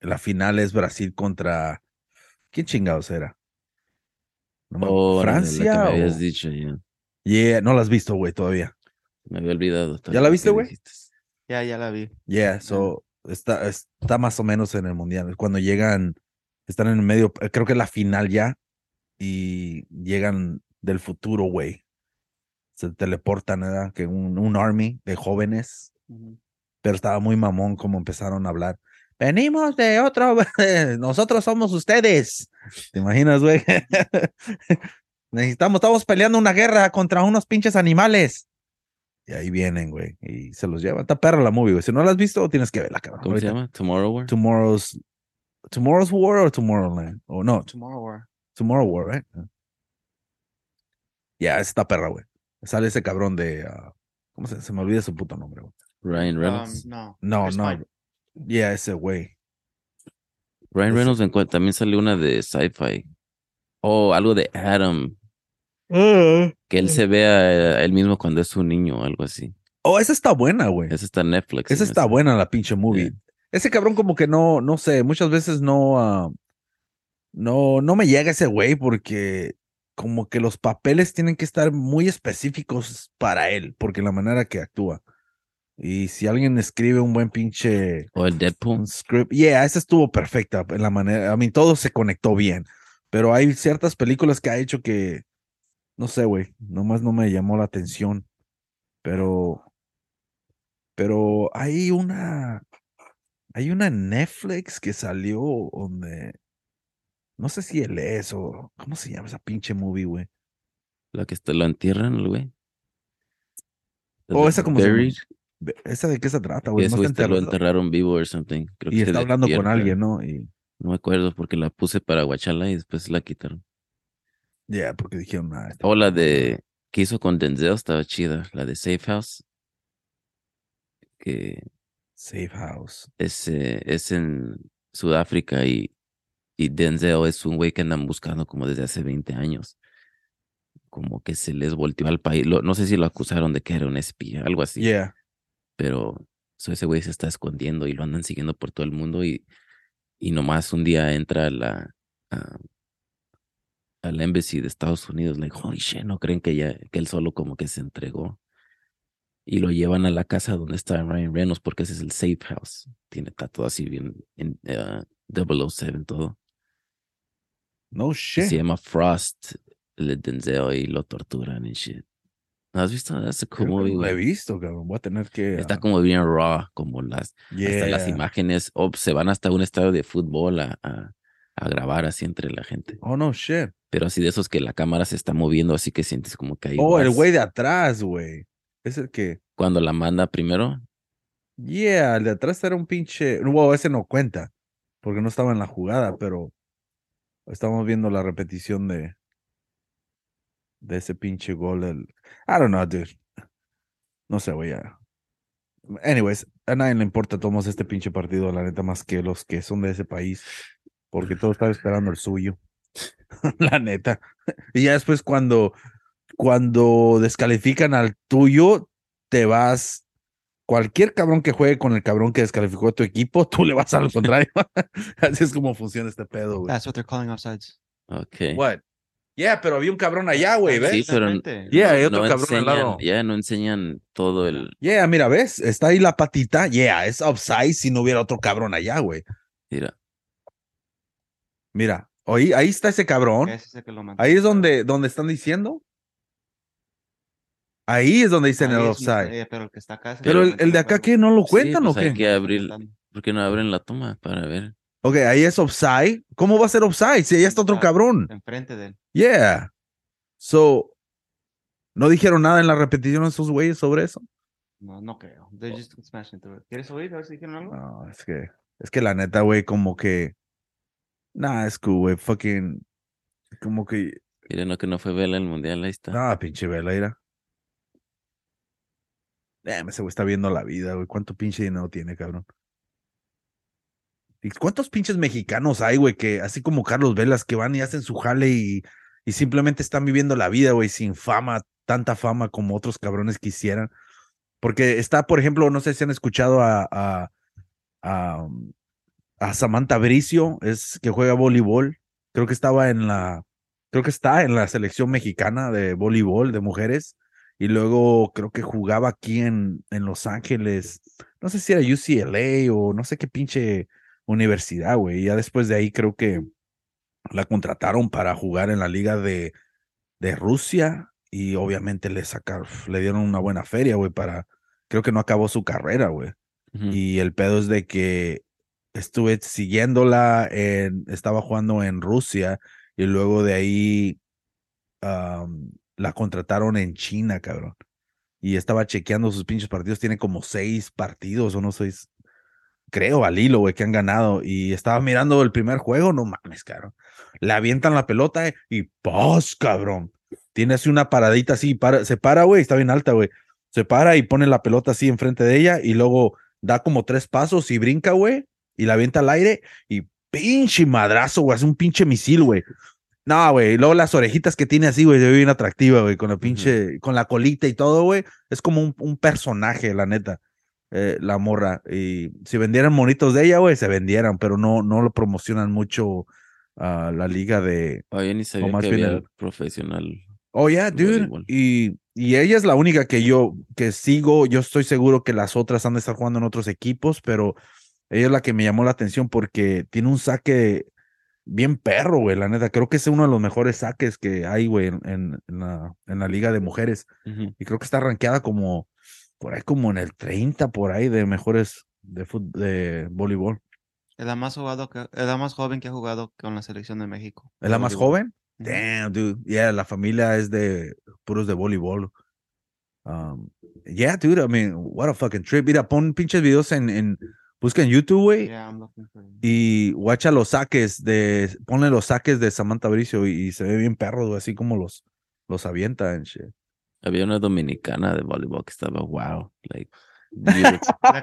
la final es Brasil contra. ¿Quién chingados era? No Oh, de la que ¿Francia? me o- habías dicho, ya. Yeah, no la has visto, güey, todavía. Me había olvidado. todo ¿Ya la viste, güey? Ya, ya la vi. Yeah, so está, está más o menos en el mundial. Cuando llegan, están en el medio, eh, creo que es la final ya, y llegan del futuro, güey. Se teleportan, ¿verdad? Que un, un army de jóvenes, pero estaba muy mamón como empezaron a hablar. Venimos de otro, nosotros somos ustedes. ¿Te imaginas, güey? Necesitamos, estamos peleando una guerra contra unos pinches animales. Y ahí vienen, güey, y se los llevan. Está perra la movie, güey. Si no la has visto, tienes que verla, cabrón. ¿Cómo se llama? Tomorrow War. Tomorrow's Tomorrow's War o Tomorrowland. O no, Tomorrow War. Tomorrow War, right? Ya, esa está perra, güey. Sale ese cabrón de. ah, ¿Cómo se, se me olvida su puto nombre, güey? Ryan Um, Reynolds. no. No, Chris no. Pine. Ya, ese güey. Ryan ese- Reynolds en también salió una de sci-fi. O algo de Adam. Que él se vea a él mismo cuando es un niño o algo así. Oh, esa está buena, güey. Esa está en Netflix. Esa está buena, la pinche movie. Yeah. Ese cabrón, como que no, no sé, muchas veces no. ah, no, no me llega ese güey porque como que los papeles tienen que estar muy específicos para él, porque la manera que actúa. Y si alguien escribe un buen pinche O el Deadpool. script, yeah, esa estuvo perfecta en la manera, a mí todo se conectó bien, pero hay ciertas películas que ha hecho que, no sé, güey, nomás no me llamó la atención, pero, pero hay una, hay una Netflix que salió donde, no sé si él es o, ¿cómo se llama esa pinche movie, güey? La que está, lo entierran, güey. Oh, The esa como? Buried, ¿Esa de qué se trata, güey? ese No está lo enterraron vivo o something. Creo y que está hablando con alguien, ¿no? Y, No me acuerdo porque la puse para Guachala y después la quitaron. Yeah, porque dijeron, ah, esta O la de que hizo con Denzel estaba chida. La de Safe House. Que Safe House. es, eh, es en Sudáfrica y, y Denzel es un güey que andan buscando como desde hace 20 años. Como que se les volteó al país. Lo- no sé si lo acusaron de que era un espía, algo así. Yeah. Pero so, ese güey se está escondiendo y lo andan siguiendo por todo el mundo y, y nomás un día entra la, a, al embassy de Estados Unidos, like, holy shit, no creen que ya, que él solo como que se entregó. Y lo llevan a la casa donde está Ryan Reynolds porque ese es el safe house. Tiene está todo así bien en uh, 007 todo. No shit. Se llama Frost, el de Denzel y lo torturan y shit. ¿No has visto? That's a cool movie, la he visto, cabrón. Voy a tener que. Está ah, como bien raw, como las hasta las yeah. imágenes, o se van hasta un estadio de fútbol a, a, a grabar así entre la gente. Oh, no shit. Pero así de esos que la cámara se está moviendo, así que sientes como que hay Oh, el güey de atrás, güey. Es el que. Cuando la manda primero, Yeah, el de atrás era un pinche. Wow, ese no cuenta, porque no estaba en la jugada, pero estamos viendo la repetición de de ese pinche gol. El... I don't know, dude. No sé, voy a. Anyways, a nadie le importa tomamos este pinche partido, la neta, más que los que son de ese país, porque todos están esperando el suyo. la neta. Y ya después cuando cuando descalifican al tuyo, te vas cualquier cabrón que juegue con el cabrón que descalificó a tu equipo, tú le vas al contrario. Así es como funciona este pedo, güey. That's what they're calling offsides. Ok. What? Yeah, pero había un cabrón allá, güey, ¿ves? Sí, pero-. Yeah, hay otro No cabrón al enseñan, lado. ya no enseñan todo el. Yeah, mira, ¿ves? Está ahí la patita. Yeah, es offside si no hubiera otro cabrón allá, güey. Mira, Mira, ahí, ahí está ese cabrón. Es. Ahí es donde, donde están diciendo. Ahí es donde dicen Ahí el offside. eh, pero el que está acá. es Pero el, que el de acá, ¿qué? ¿No lo Sí, cuentan pues o hay qué? que abrir. contando. ¿Por qué no abren la toma para ver? Ok, ahí es offside. ¿Cómo va a ser offside si allá está otro cabrón? Enfrente de él. Yeah. So, ¿no dijeron nada en la repetición esos güeyes sobre eso? No, no creo. They're just smashing through it. ¿Quieres oír? A ver si dijeron algo. No, es que, es que la neta, güey, como que. Nah, es cool, güey. Fucking. Como que. Miren, no que no fue Vela el mundial, ahí está. No, pinche velaira. Damn, ese güey está viendo la vida, güey. ¿Cuánto pinche dinero tiene, cabrón? ¿Y cuántos pinches mexicanos hay, güey? Que así como Carlos Velas, que van y hacen su jale y, y simplemente están viviendo la vida, güey, sin fama, tanta fama como otros cabrones quisieran. Porque está, por ejemplo, no sé si han escuchado a, a, a, um, a Samantha Bricio, es que juega voleibol. Creo que estaba en la, creo que está en la selección mexicana de voleibol de mujeres. Y luego creo que jugaba aquí en, en Los Ángeles. No sé si era UCLA o no sé qué pinche universidad, güey. Y ya después de ahí creo que la contrataron para jugar en la liga de, de Rusia. Y obviamente le sacaron, le dieron una buena feria, güey, para. Creo que no acabó su carrera, güey. Y el pedo es de que estuve siguiéndola, en, estaba jugando en Rusia y luego de ahí la contrataron en China, cabrón. Y estaba chequeando sus pinches partidos, tiene como seis partidos o no seis, creo, al hilo, güey, que han ganado. Y estaba mirando el primer juego, no mames, cabrón. Le avientan la pelota eh, y ¡pos, cabrón! Tiene así una paradita así, para, se para, güey, está bien alta, güey. Se para y pone la pelota así enfrente de ella y luego da como tres pasos y brinca, güey, y la avienta al aire y pinche madrazo, güey, hace un pinche misil, güey. No, güey, y luego las orejitas que tiene así, güey, se ve bien atractiva, güey, con la pinche, con la colita y todo, güey. Es como un, un personaje, la neta, eh, la morra. Y si vendieran monitos de ella, güey, se vendieran, pero no, no lo promocionan mucho a la liga de, Oh, yo ni sabía más que bien había el- profesional. Oh, yeah, dude. Y, y ella es la única que yo que sigo. Yo estoy seguro que las otras han de estar jugando en otros equipos, pero ella es la que me llamó la atención porque tiene un saque bien perro, güey. La neta, creo que es uno de los mejores saques que hay, güey, en, la, en la liga de mujeres. Y creo que está rankeada como por ahí, como en el 30 por ahí de mejores de, fut- de voleibol. Es la más jugado que, es la más joven que ha jugado con la selección de México. ¿Es la más voleibol. joven? Damn, dude. Yeah, la familia es de puros de voleibol. Um, yeah, dude. I mean, what a fucking trip. Mira, pon pinches videos en, en busca en YouTube, güey. Yeah. Y guacha los saques de, ponle los saques de Samantha Bricio y, y se ve bien perro, güey, así como los, los avienta shit. Había una dominicana de voleibol que estaba wow. Like. La,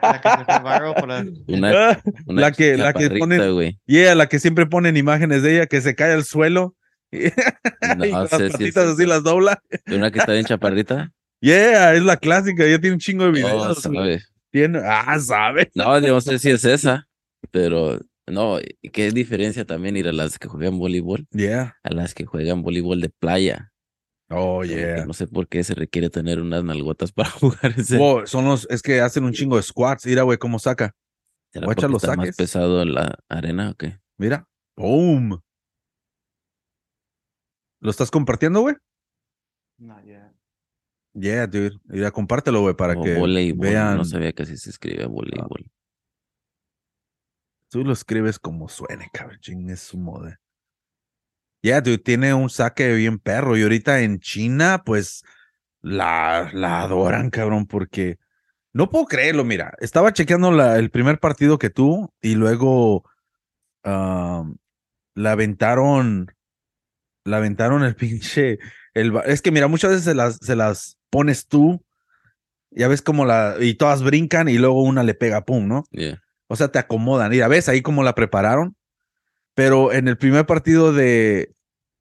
la que se fue viral por la- Una, una la que, la que ponen, yeah, la que siempre ponen imágenes de ella que se cae al suelo. y No las sé si es patitas así las dobla. Una que está bien chaparrita. Yeah, es la clásica, ella tiene un chingo de Oh, videos. güey. Tiene, ah, sabe. No, no sé si es esa, pero no, qué diferencia también ir a las que juegan voleibol Yeah. a las que juegan voleibol de playa. Oh, yeah. No sé por qué se requiere tener unas nalgotas para jugar ese. Wow, son los, es que hacen un chingo de squats. Mira, güey, cómo saca. ¿Será guacha porque los está más pesado en la arena o qué? Mira. Boom. ¿Lo estás compartiendo, güey? Yeah. Dude. Mira, compártelo, güey, para O que voleibol, vean. No sabía que así se escribe voleibol. Tú lo escribes como suene, cabrón. Es su moda. Yeah, dude, tiene un saque bien perro. Y ahorita en China, pues, la, la adoran, cabrón, porque No puedo creerlo, mira. Estaba chequeando la- el primer partido que tuvo y luego la aventaron. La aventaron el pinche. El, es que mira, muchas veces se las, se las pones tú. Ya ves como la. Y todas brincan y luego una le pega, pum, ¿no? Yeah. O sea, te acomodan. Mira, ves ahí cómo la prepararon. Pero en el primer partido de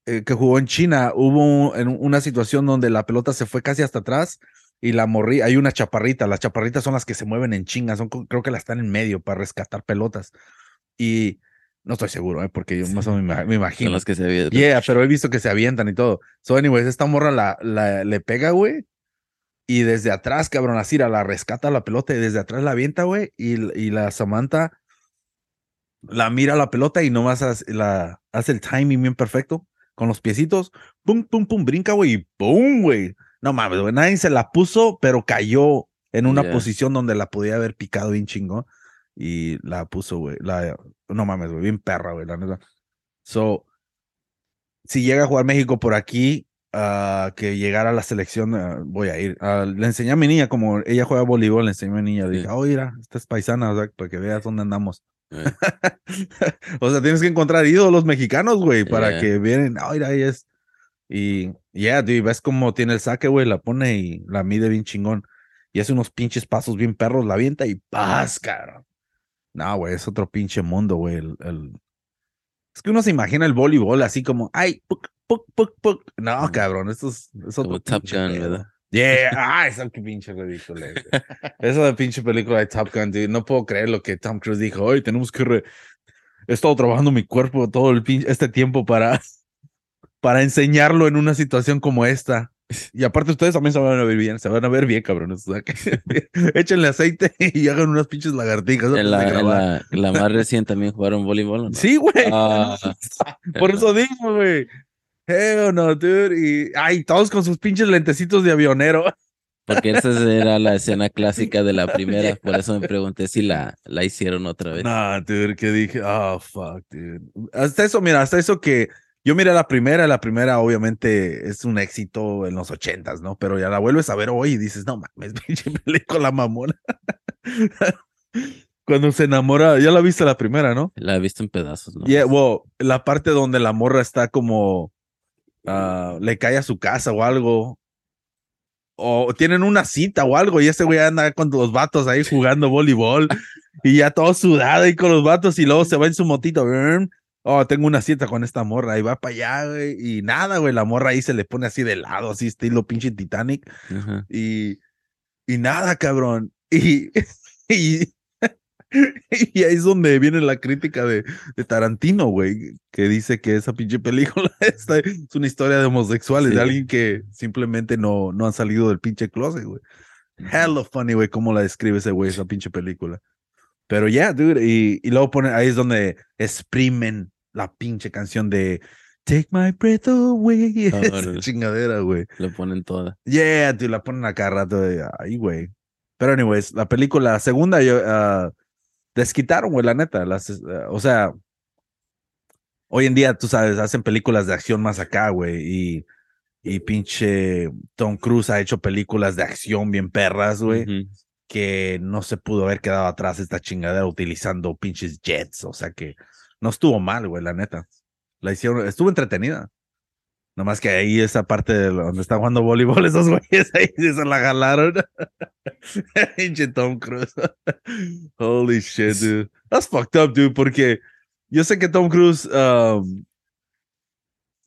eh, que jugó en China, hubo un- en una situación donde la pelota se fue casi hasta atrás y la morrí. Hay una chaparrita. Las chaparritas son las que se mueven en chingas. Son, creo que las están en medio para rescatar pelotas. Y no estoy seguro, ¿eh? porque yo más o menos me, ima- me Son imagino. los que se ve. Yeah, pero he visto que se avientan y todo. So, anyways, esta morra la, la- le pega, güey. Y desde atrás, cabrón, así la, rescata la pelota y desde atrás la avienta, güey. Y, y la Samantha la mira la pelota y nomás hace, la, hace el timing bien perfecto con los piecitos. Pum, pum, pum, brinca, güey. Y pum, güey. No mames, güey. Nadie se la puso, pero cayó en una Yeah. posición donde la podía haber picado bien chingón. Y la puso, güey. La, no mames, güey. Bien perra, güey, la neta. So, si llega a jugar México por aquí, ah, que llegara a la selección, ah, voy a ir. Le enseñé a mi niña, como ella juega voleibol, le enseñé a mi niña. Le dije, oh, mira, esta es paisana, o sea, para que veas dónde andamos. Eh. o sea, tienes que encontrar ídolos mexicanos, güey, para Yeah. que vienen, oh, mira, ahí es. Y ya, dude, ves cómo tiene el saque, güey, la pone y la mide bien chingón. Y hace unos pinches pasos bien perros, la avienta y paz, cabrón. No, güey, es otro pinche mundo, güey. el- el, es que uno se imagina el voleibol así como, ay, puc, puc, puc, puc. No, Mm. cabrón, esto es, es otro Top Gun, pedo. ¿verdad? Yeah, ah, esa que pinche ridícula. Esa pinche película de Top Gun, dude. No puedo creer lo que Tom Cruise dijo. Hoy tenemos que. re- He estado trabajando mi cuerpo todo el pinche, este tiempo para, para enseñarlo en una situación como esta. Y aparte, ustedes también se van a ver bien, se van a ver bien, cabrones. O sea, que- échenle aceite y hagan unas pinches lagartijas. En la, en la, la más reciente también jugaron voleibol. Sí, güey. Ah, Por eso digo, güey. Hell no, dude. Y, ay, todos con sus pinches lentecitos de avionero. Porque esa era la escena clásica de la primera. Por eso me pregunté si la, la hicieron otra vez. Nah, dude, que dije, oh, fuck, dude. Hasta eso, mira, hasta eso que yo miré la primera, la primera obviamente es un éxito en los ochentas, ¿no? Pero ya la vuelves a ver hoy y dices, no mames, pinche película mamona. Cuando se enamora, ya la viste la primera, ¿no? La he visto en pedazos, ¿no? Yeah, well, la parte donde la morra está como ah, le cae a su casa o algo. O tienen una cita o algo, y ese güey anda con los vatos ahí jugando voleibol y ya todo sudado y con los vatos, y luego se va en su motito. Oh, tengo una cita con esta morra y va para allá, güey. Y nada, güey, la morra ahí se le pone así de lado, así estilo pinche Titanic. Y, y nada, cabrón. Y, y, y ahí es donde viene la crítica de, de Tarantino, güey, que dice que esa pinche película esta es una historia de homosexuales, Sí. de alguien que simplemente no, no han salido del pinche closet, güey. Hello funny, güey, cómo la describe ese güey, esa pinche película. Pero ya, dude, y, y luego pone, ahí es donde exprimen la pinche canción de Take My Breath Away. Ah, Esa chingadera, güey. Lo ponen toda. Yeah, dude, la ponen a cada rato. de, Ay, güey. Pero, anyways, la película segunda, yo, ah, desquitaron, güey, la neta. Las, ah, o sea, hoy en día, tú sabes, hacen películas de acción más acá, güey. Y, y pinche Tom Cruise ha hecho películas de acción bien perras, güey. Que no se pudo haber quedado atrás esta chingadera utilizando pinches jets. O sea que no estuvo mal, güey, la neta. La hicieron, estuvo entretenida. Nomás que ahí esa parte de donde están jugando voleibol, esos güeyes ahí se la jalaron. Pinche Tom Cruise. Holy shit, dude. That's fucked up, dude, porque yo sé que Tom Cruise um,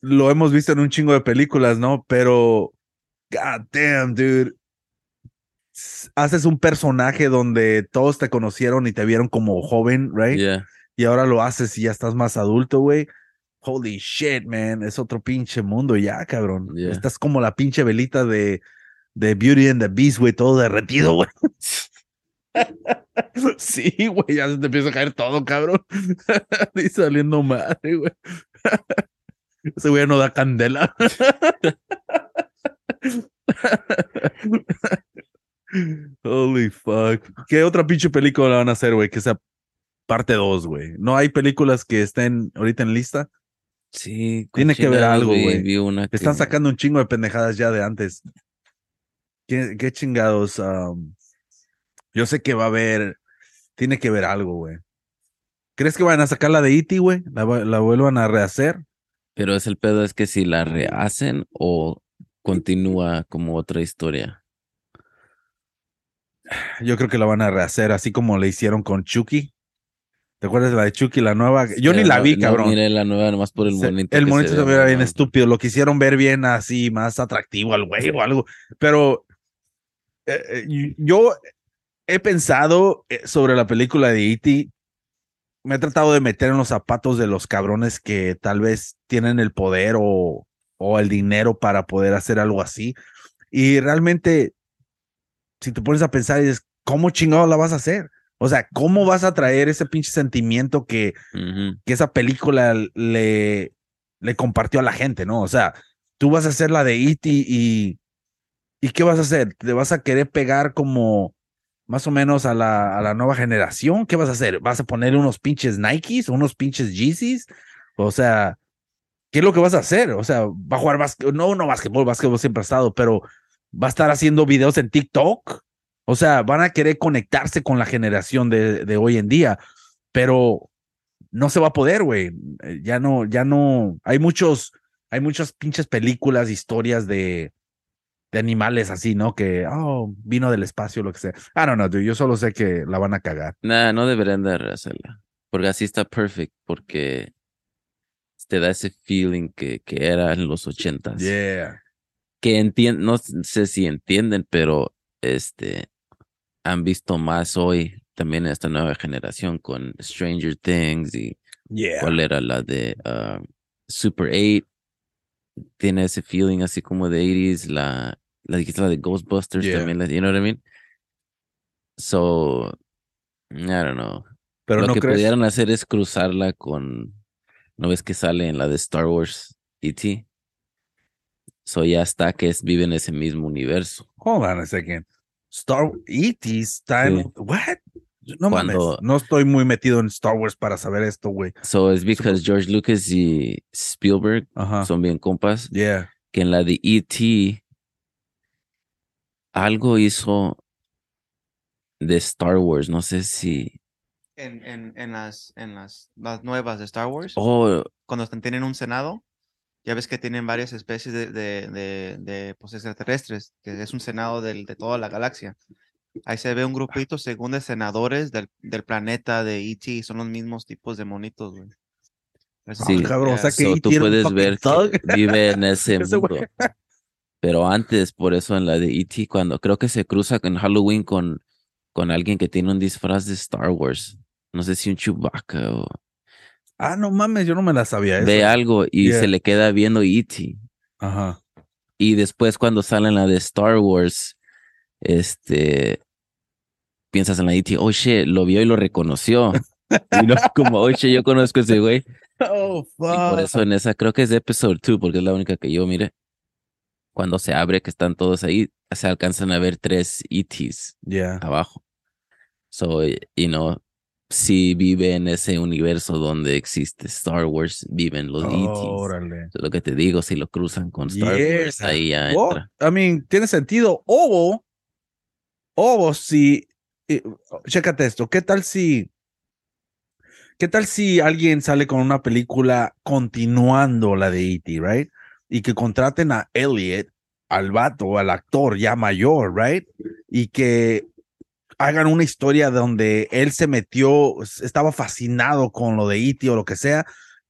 lo hemos visto en un chingo de películas, ¿no? Pero, god damn, dude. Haces un personaje donde todos te conocieron y te vieron como joven, right? Yeah. y ahora lo haces y ya estás más adulto, güey. Holy shit, man. Es otro pinche mundo ya, cabrón. Yeah. Estás como la pinche velita de, de Beauty and the Beast, güey, todo derretido, güey. sí, güey, ya se te empieza a caer todo, cabrón. y saliendo madre, güey. Ese güey no da candela. Holy fuck. ¿Qué otra pinche película van a hacer, güey? Que sea parte 2, güey. No hay películas que estén ahorita en lista. Sí. Tiene que chingados algo, güey. Que- Están sacando un chingo de pendejadas ya de antes. ¿Qué, qué chingados? Yo sé que va a haber, tiene que ver algo, güey. ¿Crees que van a sacar la de E.T., güey? ¿La, la vuelvan a rehacer? Pero es el pedo es que si la rehacen o continúa como otra historia. Yo creo que la van a rehacer, así como le hicieron con Chucky. ¿Te acuerdas de la de Chucky, la nueva? Yo ni la no- vi, no cabrón. miré la nueva nomás por el monito. el monito se se ve, veía bien ¿no? estúpido. Lo quisieron ver bien así, más atractivo al güey o algo. Pero eh, eh, yo he pensado eh, sobre la película de E.T. Me he tratado de meter en los zapatos de los cabrones que tal vez tienen el poder o, o el dinero para poder hacer algo así. Y realmente, si te pones a pensar, es ¿cómo chingado la vas a hacer? O sea, ¿cómo vas a traer ese pinche sentimiento que, que esa película le, le compartió a la gente, ¿no? O sea, tú vas a hacer la de E.T. y, y ¿qué vas a hacer? ¿Te vas a querer pegar como más o menos a la, a la nueva generación? ¿Qué vas a hacer? ¿Vas a poner unos pinches Nikes, unos pinches Yeezys? O sea, ¿qué es lo que vas a hacer? O sea, va a jugar básquetbol, no, no básquetbol, básquetbol siempre ha estado, pero va a estar haciendo videos en TikTok. O sea, van a querer conectarse con la generación de, de hoy en día, pero no se va a poder, güey. Eh, Ya no, ya no. Hay muchos, hay muchas pinches películas, historias de, de animales así, ¿no? Que, oh, vino del espacio, lo que sea. I don't know, dude. Yo solo sé que la van a cagar. Nah, no deberían de rehacerla. Porque así está perfect. Porque te da ese feeling que, que era en los ochentas. Yeah. Que entienden, no sé si entienden, pero este han visto más hoy también esta nueva generación con Stranger Things y Yeah. cuál era la de ah, Super 8. Tiene ese feeling así como de 80s, la, la de Ghostbusters Yeah. también, la- you know what I mean? So, I don't know. Pero Lo no que crees. pudieran hacer es cruzarla con, ¿no ves que sale en la de Star Wars E.T.? So ya está que es, vive en ese mismo universo. Hold on a second. Star E.T. está en. Sí. What? No mames. Cuando- No estoy muy metido en Star Wars para saber esto, güey. So es because George Lucas y Spielberg Ajá. son bien compas, Yeah. que en la de E.T. algo hizo de Star Wars, no sé si... En, en, en las, en las, las nuevas de Star Wars, Oh, cuando están- tienen un senado, ya ves que tienen varias especies de, de, de, de, pues, extraterrestres, que es un senado del, de toda la galaxia. Ahí se ve un grupito según de senadores del, del planeta de E.T. Son los mismos tipos de monitos, güey. Sí. Ah, cabrón, o sea que so tú puedes ver thug. que vive en ese mundo. Pero antes, por eso en la de E.T., cuando creo que se cruza en Halloween con, con alguien que tiene un disfraz de Star Wars. No sé si un Chewbacca o Ah, no mames, yo no me la sabía. ve esa. algo y Yeah. se le queda viendo E.T. Ajá. Y después cuando sale en la de Star Wars, este, piensas en la E.T., oh shit, lo vio y lo reconoció. Y no como, oh shit, yo conozco a ese güey. Oh, Y por eso en esa, creo que es de episode 2, porque es la única que yo mire. Cuando se abre, que están todos ahí, se alcanzan a ver tres ETs Yeah. abajo. So, you know, si vive en ese universo donde existe Star Wars, viven los ETs. Órale. Eso es lo que te digo, si lo cruzan con Star Wars, Yeah. ahí ya Well, entra. I mean, tiene sentido. O, o si, eh, chécate esto, ¿qué tal si, qué tal si alguien sale con una película continuando la de E.T., right? Y que contraten a Elliot, al vato, al actor ya mayor, right? Y que hagan una historia donde él se metió, estaba fascinado con lo de E.T. o lo que sea,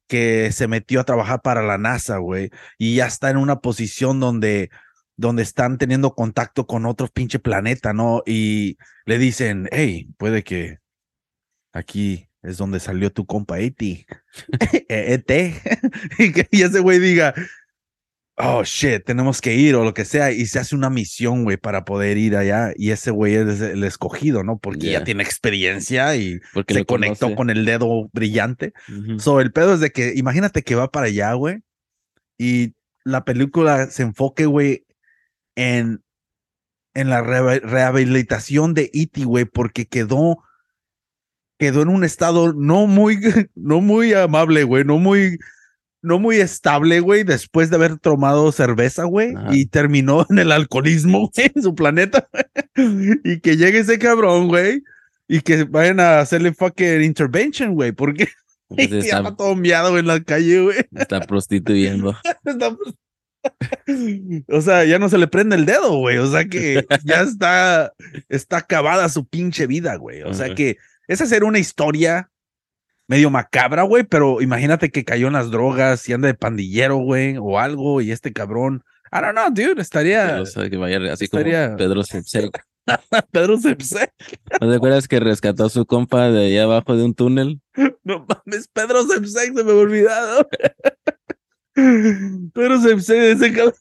que se metió a trabajar para la NASA, güey, y ya está en una posición donde, donde están teniendo contacto con otro pinche planeta, ¿no? Y le dicen, hey, puede que aquí es donde salió tu compa E.T. ET. y que ese güey diga, oh shit, tenemos que ir o lo que sea, y se hace una misión, güey, para poder ir allá, y ese güey es el escogido, ¿no? Porque ya tiene experiencia y Porque se conectó conoce. con el dedo brillante. So, el pedo es de que, imagínate que va para allá, güey, y la película se enfoque, güey, en, en la re- rehabilitación de E.T., güey, porque quedó, quedó en un estado no muy, no muy amable, güey, no muy, no muy estable, güey, después de haber tomado cerveza, güey, Ajá. y terminó en el alcoholismo, güey, en su planeta. y que llegue ese cabrón, güey, y que vayan a hacerle fucking intervention, güey, porque ya está, está todo miado en la calle, güey. está prostituyendo. Está- O sea, ya no se le prende el dedo, güey. O sea que ya está, está acabada su pinche vida, güey. O sea que esa sería una historia medio macabra, güey, pero imagínate que cayó en las drogas y anda de pandillero, güey, o algo, y este cabrón. I don't know, dude, estaría O sea, que vaya así Estaría- como Pedro Sepsel. Pedro. ¿No te acuerdas que rescató a su compa de allá abajo de un túnel? No mames, Pedro Sepse, se me había olvidado. Pedro Sepse, ese cabrón.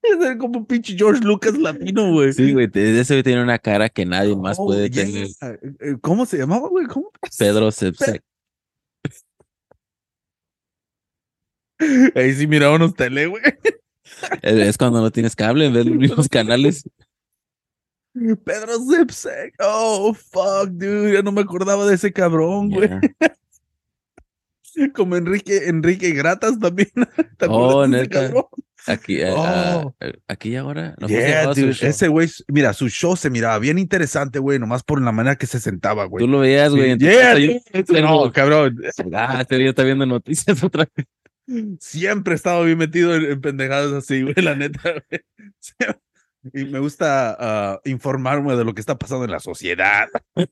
Es como un pinche George Lucas latino, güey. Sí, güey, ese güey tiene una cara que nadie más Oh, puede yeah. tener. Eh, ¿Cómo se llamaba, güey? ¿Cómo? Pedro Sepsel. Ahí sí mirábamos tele, güey. Es cuando no tienes cable, ves los mismos canales. Pedro Zipsec. Oh, fuck, dude. Ya no me acordaba de ese cabrón, güey. Como Enrique, Enrique Gratas también. ¿Te Oh, neta. cabrón? Aquí, Oh. eh, aquí y ahora. ¿no? ¿Cómo se Yeah, dude. Ese güey, mira, su show se miraba bien interesante, güey, nomás por la manera que se sentaba, güey. Tú lo veías, güey. Yeah, dude. No, cabrón. Ah, este día está viendo noticias otra vez. Siempre he estado bien metido en, en pendejadas así, güey, la neta, güey. Y me gusta ah, informarme de lo que está pasando en la sociedad.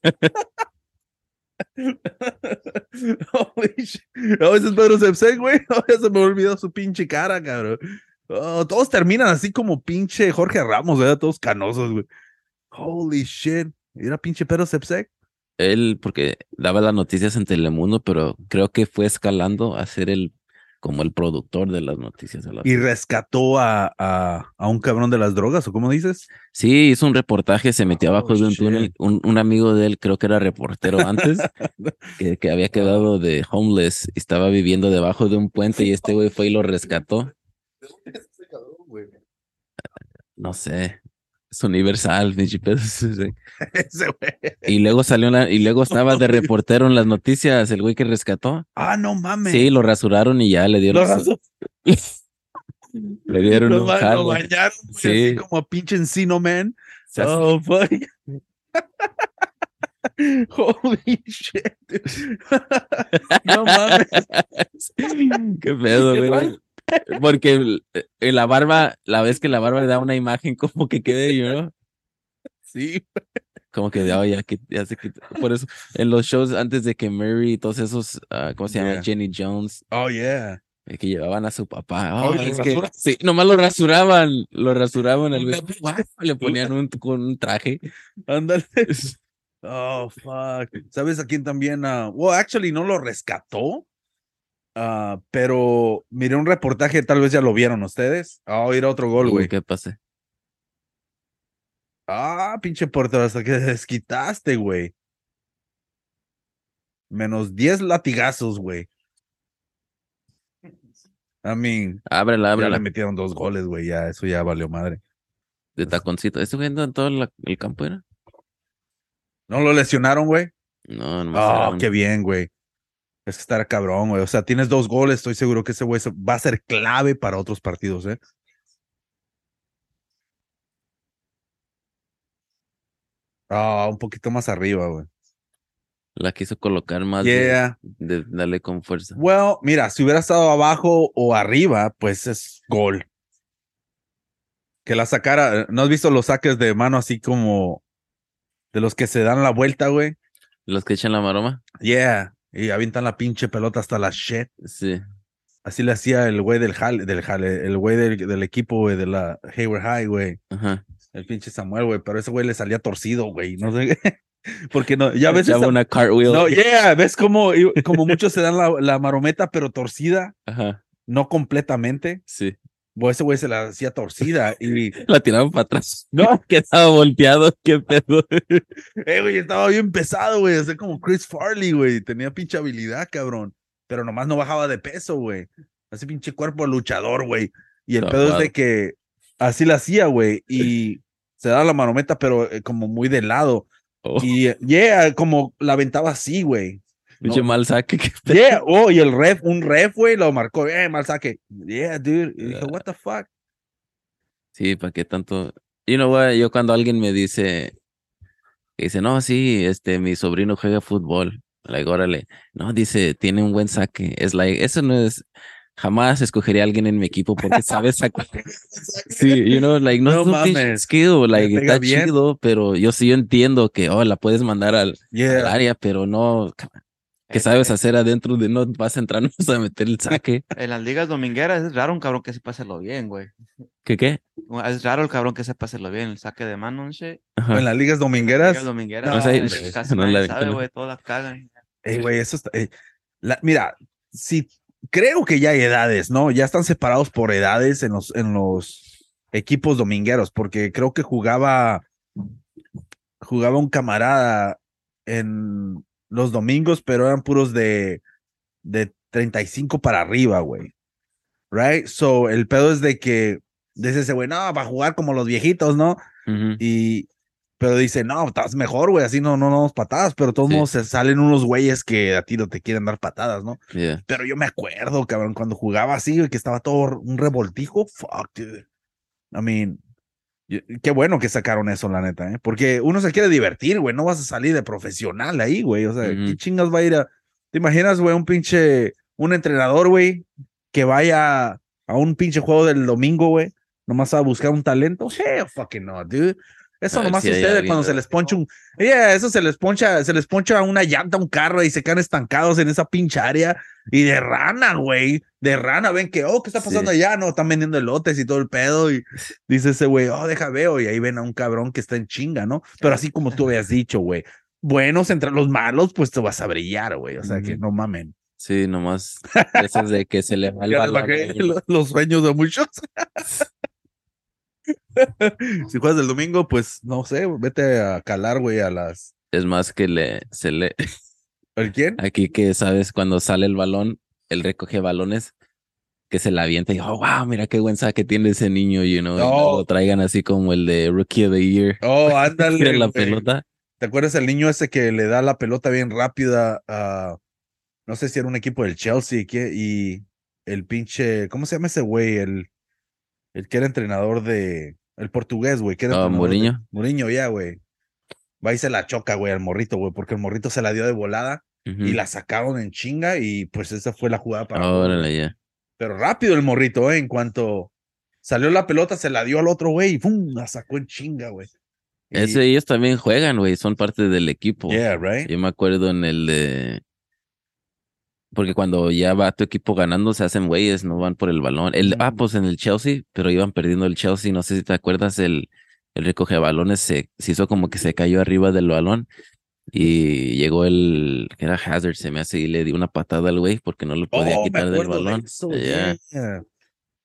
Holy shit. Oh, ese es Pedro Sepsek, güey. Ya se me olvidó su pinche cara, cabrón. Oh, todos terminan así como pinche Jorge Ramos, ¿verdad? Todos canosos, güey. Holy shit. Era pinche Pedro Sepsek. Él, porque daba las noticias en Telemundo, pero creo que fue escalando a ser el como el productor de las noticias. a la- Y rescató a, a, a un cabrón de las drogas, ¿o cómo dices? Sí, hizo un reportaje, se metió Oh, abajo de un túnel. Un, un amigo de él, creo que era reportero antes, que, que había quedado de homeless y estaba viviendo debajo de un puente y este güey fue y lo rescató. No sé. Es universal. Y luego salió la, y luego estaba de reportero en las noticias, el güey que rescató. Ah, no mames. Sí, lo rasuraron y ya le dieron, Lo, su- le dieron lo un ba- lo bañaron, güey, Sí. así como a pinche encino, man. Se Oh, fuck. Holy shit. no mames. Qué pedo, güey. Porque eh, la barba, la vez que la barba le da una imagen como que quede, yo, ¿no? Sí. Como que de, oh, ya, que- ya se quitó. Por eso, en los shows antes de que Mary y todos esos, ah, ¿cómo se llama? Yeah. Jenny Jones, Oh, yeah. eh, que llevaban a su papá. Oh, Oh, ¿y lo es que, sí, nomás lo rasuraban, lo rasuraban al. Le ponían un, con un traje. Ándale. Oh, fuck. ¿Sabes a quién también? ah, well, actually, no lo rescató. Ah, pero miré un reportaje, tal vez ya lo vieron ustedes. Oh, era otro gol, güey. ¿Qué pasa? Ah, pinche portero, hasta que desquitaste, güey. Menos 10 latigazos, güey. I mean, Ábrela, ya ábrela. le metieron dos goles, güey. Ya, eso ya valió madre. De taconcito. ¿Este güey en todo la- el campo era? ¿No lo lesionaron, güey? No, no Oh, un- qué bien, güey. Es que estar cabrón, güey. O sea, tienes dos goles. Estoy seguro que ese güey va a ser clave para otros partidos, ¿eh? Ah, un poquito más arriba, güey. La quiso colocar más de, Yeah. de darle con fuerza. Well, mira, si hubiera estado abajo o arriba, pues es gol. Que la sacara. ¿No has visto los saques de mano así como de los que se dan la vuelta, güey? Los que echan la maroma. Yeah. Y avientan la pinche pelota hasta la shit. Sí. Así le hacía el güey del jale, del jale, el güey del, del equipo, güey, de la Hayward High, güey. Ajá. El pinche Samuel, güey. Pero ese güey le salía torcido, güey. No sé qué. Porque no, ya ves. Esa- una cartwheel. No, yeah, ves como, como muchos se dan la, la marometa, pero torcida, Ajá. no completamente. Sí. Bueno, ese güey se la hacía torcida y. La tiraban para atrás. No, quedaba volteado. Qué pedo. Eh, güey, estaba bien pesado, güey. Así como Chris Farley, güey. Tenía pinche habilidad, cabrón. Pero nomás no bajaba de peso, güey. Así pinche cuerpo luchador, güey. Y el pedo es de que así la hacía, güey. Y se daba la marometa, pero eh, como muy de lado. Oh. Y, eh, yeah, como la aventaba así, güey. Pinche mal saque. que- Yeah, oh, y el ref, un ref, güey, lo marcó, eh, mal saque. Yeah, dude. Y dije, what the fuck? Sí, ¿para qué tanto? You know what? Yo cuando alguien me dice, dice, no, sí, este, mi sobrino juega fútbol. Like, órale. No, dice, tiene un buen saque. Es like, eso no es, jamás escogería a alguien en mi equipo porque sabe sacar. Sí, you know, like, no, No es skill, like, está bien. chido, pero yo sí yo entiendo que, oh, la puedes mandar al, área, pero no, ¿qué Eh, sabes eh, hacer adentro de no vas a entrar, no vas a meter el saque? En las ligas domingueras es raro un cabrón que sepa hacerlo bien, güey. ¿Qué qué? Es raro el cabrón que sepa hacerlo bien, el saque de mano. En las ligas domingueras. Ligas domingueras, No, güey, sé, casi no la- sabe, no. güey, todas cagan. Ey, güey, eso está. la- mira, si creo que ya hay edades, ¿no? Ya están separados por edades en los, en los equipos domingueros, porque creo que jugaba, jugaba un camarada en los domingos, pero eran puros de, de 35 para arriba, güey. Right? So, el pedo es de que, dice ese güey, no, va a jugar como los viejitos, ¿no? Y, pero dice, no, estás mejor, güey, así no, no, no damos patadas, pero todos Sí. modos se salen unos güeyes que a ti no te quieren dar patadas, ¿no? Yeah. Pero yo me acuerdo, cabrón, cuando jugaba así, güey, que estaba todo un revoltijo, fuck, dude. I mean, qué bueno que sacaron eso, la neta, ¿eh? Porque uno se quiere divertir, güey, no vas a salir de profesional ahí, güey, o sea. ¿qué chingas va a ir a... ¿Te imaginas, güey, un pinche, un entrenador, güey, que vaya a un pinche juego del domingo, güey, nomás a buscar un talento? Hell fucking no, dude. Eso nomás si sucede cuando se les poncha un... Yeah, eso se les poncha, se les poncha una llanta, a un carro y se quedan estancados en esa pinche área y de rana, güey, de rana, ven que, oh, ¿qué está pasando Sí. allá? No, están vendiendo elotes y todo el pedo y dice ese güey, oh, deja veo y ahí ven a un cabrón que está en chinga, ¿no? Pero así como tú habías dicho, güey, buenos entre los malos, pues te vas a brillar, güey, o sea que no mamen. Sí, nomás esos de que se le va el los sueños de muchos. si juegas el domingo, pues no sé, vete a calar, güey, a las. Es más que le, se le, ¿El quién? aquí que sabes cuando sale el balón, él recoge balones que se la avienta y, oh, wow, mira qué buen saque tiene ese niño, you know, y no No. lo traigan así como el de Rookie of the Year. Oh, ándale. La pelota. ¿Te acuerdas el niño ese que le da la pelota bien rápida a. No sé si era un equipo del Chelsea ¿qué? y el pinche. ¿Cómo se llama ese güey? El, el que era entrenador de. El portugués, güey. que era Ah, entrenador de- Mourinho. Mourinho, ya, güey. Va y se la choca, güey, al morrito, güey, porque el morrito se la dio de volada y la sacaron en chinga y pues esa fue la jugada para. Órale, ya. Pero rápido el morrito, ¿eh? En cuanto salió la pelota, se la dio al otro güey y ¡pum! La sacó en chinga, güey. Y- Ese, ellos también juegan, güey, son parte del equipo. Yeah, right? Yo me acuerdo en el de. Porque cuando ya va tu equipo ganando, se hacen güeyes, no van por el balón. El, ah, Mm. pues en el Chelsea, pero iban perdiendo el Chelsea. No sé si te acuerdas, el, el recoge balones se, se hizo como que se cayó arriba del balón y llegó el, que era Hazard, se me hace, y le dio una patada al güey porque no lo podía Oh, quitar del de balón. eso, Yeah. yeah.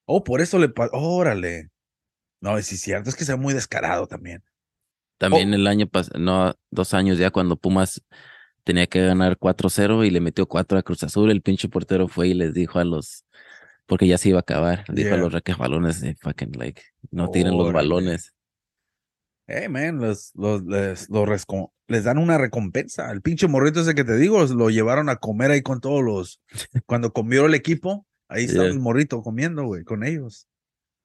Oh, por eso le pasó. Órale. No, es cierto, es que sea muy descarado también. También Oh. el año pasado, no, dos años ya, cuando Pumas tenía que ganar 4-0 y le metió 4 a Cruz Azul, el pinche portero fue y les dijo a los, porque ya se iba a acabar, dijo a Yeah. los balones de fucking like, no tiren los balones. Hey, man, los, los, les, los les dan una recompensa. El pinche morrito ese que te digo, lo llevaron a comer ahí con todos los. Cuando comió el equipo, ahí estaba Yeah. el morrito comiendo, güey, con ellos.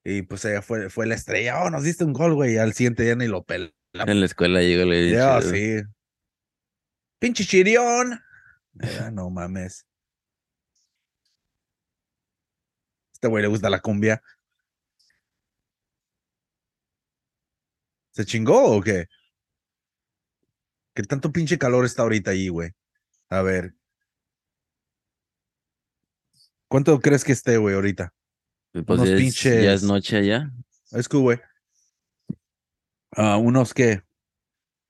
Y pues ella fue, fue la estrella. Oh, nos diste un gol, güey. Y al siguiente día ni lo peló. En la escuela llegó y le dije, Ya, sí. Pinche chirión. Ya, no mames. Este güey le gusta la cumbia. ¿Se chingó o qué? ¿Qué tanto pinche calor está ahorita ahí, güey? A ver. ¿Cuánto crees que esté, güey, ahorita? pues unos ya es, ya pinches- es noche allá, Es que, güey. Ah, unos qué?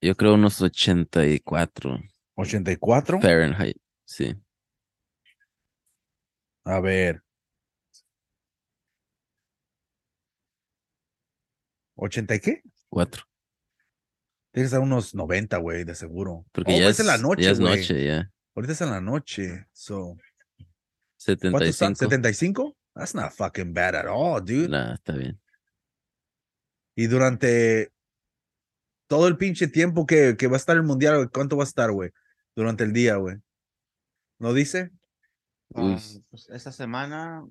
yo creo unos 84 ¿84? Fahrenheit, sí. A ver. ¿80 y qué? 4, Tienes a unos 90, güey, de seguro. porque Oh, ya, es, en la noche, ya es noche, ya. Ahorita es en la noche. So, ¿Cuánto está? 75. ¿75? That's not fucking bad at all, dude. Nah, está bien. Y durante todo el pinche tiempo que, que va a estar el mundial, ¿cuánto va a estar, güey? Durante el día, güey. ¿No dice? Ah, pues esta semana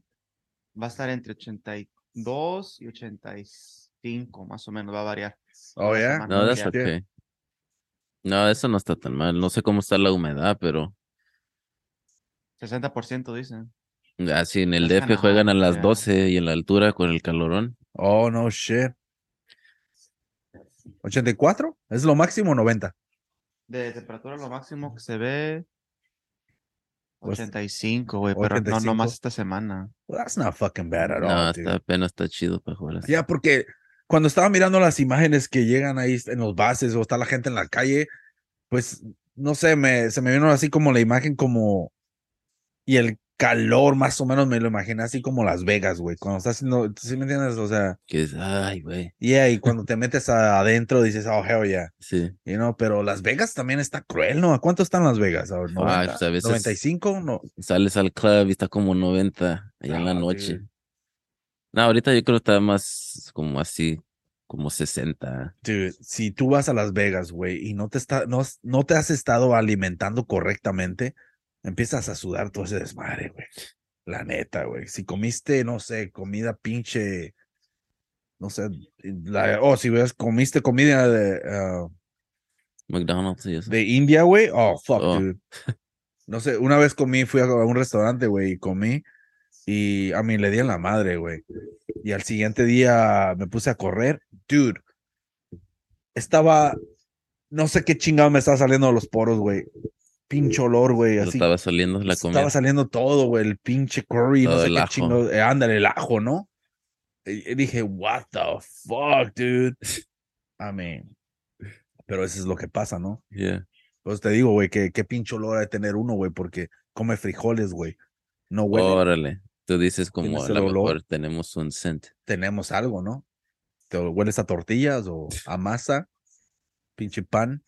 va a estar entre 82 y 85, más o menos, va a variar. Oh, yeah? No, that's okay. No, eso no está tan mal. No sé cómo está la humedad, pero 60% dicen. así en el DF juegan a las ya. 12 y en la altura con el calorón. Oh, no shit. ¿84? ¿Es lo máximo o 90? De temperatura lo máximo que se ve Pues, 85, güey, pero no 85. nomás esta semana. Well, that's not fucking bad at No, all, está, dude. apenas está chido para jugar así. Ya, porque cuando estaba mirando las imágenes que llegan ahí en los bases o está la gente en la calle, pues no sé, me, se me vino así como la imagen como y el calor más o menos me lo imaginé así como Las Vegas, güey, cuando estás haciendo, ¿sí me entiendes? O sea, Que es, ay, güey. yeah, y cuando te metes adentro dices, oh, hell yeah, Sí. you know, pero Las Vegas también está cruel, ¿no? ¿A cuánto están Las Vegas? ¿A 90? pues, a veces- 95? No. Sales al club y está como 90 allá en la Ah, noche. dude. No, ahorita yo creo que está más como así, como 60. Dude, si tú vas a Las Vegas, güey, y no te está, no, no te has estado alimentando correctamente, empiezas a sudar todo ese desmadre, güey. La neta, güey. Si comiste, no sé, comida pinche, no sé, la, oh, si ves, comiste comida de, ah, McDonald's y eso. de India, güey, oh, fuck, Oh. dude. No sé, una vez comí, fui a un restaurante, güey, y comí, y a mí le di en la madre, güey. Y al siguiente día me puse a correr, dude. Estaba, no sé qué chingado me estaba saliendo de los poros, güey. Pinche olor, güey, así. estaba saliendo la Estaba comida. saliendo todo, güey, el pinche curry, no Todo sé el qué ajo. chingado. eh, ándale, el ajo, ¿no? Y, y dije, what the fuck, dude. I mean, pero eso es lo que pasa, ¿no? Yeah. Pues te digo, güey, que qué pinche olor ha de tener uno, güey, porque come frijoles, güey. No huele. Órale. Tú dices como a lo mejor tenemos un scent. Tenemos algo, ¿no? ¿Te hueles a tortillas o a masa? Pinche pan.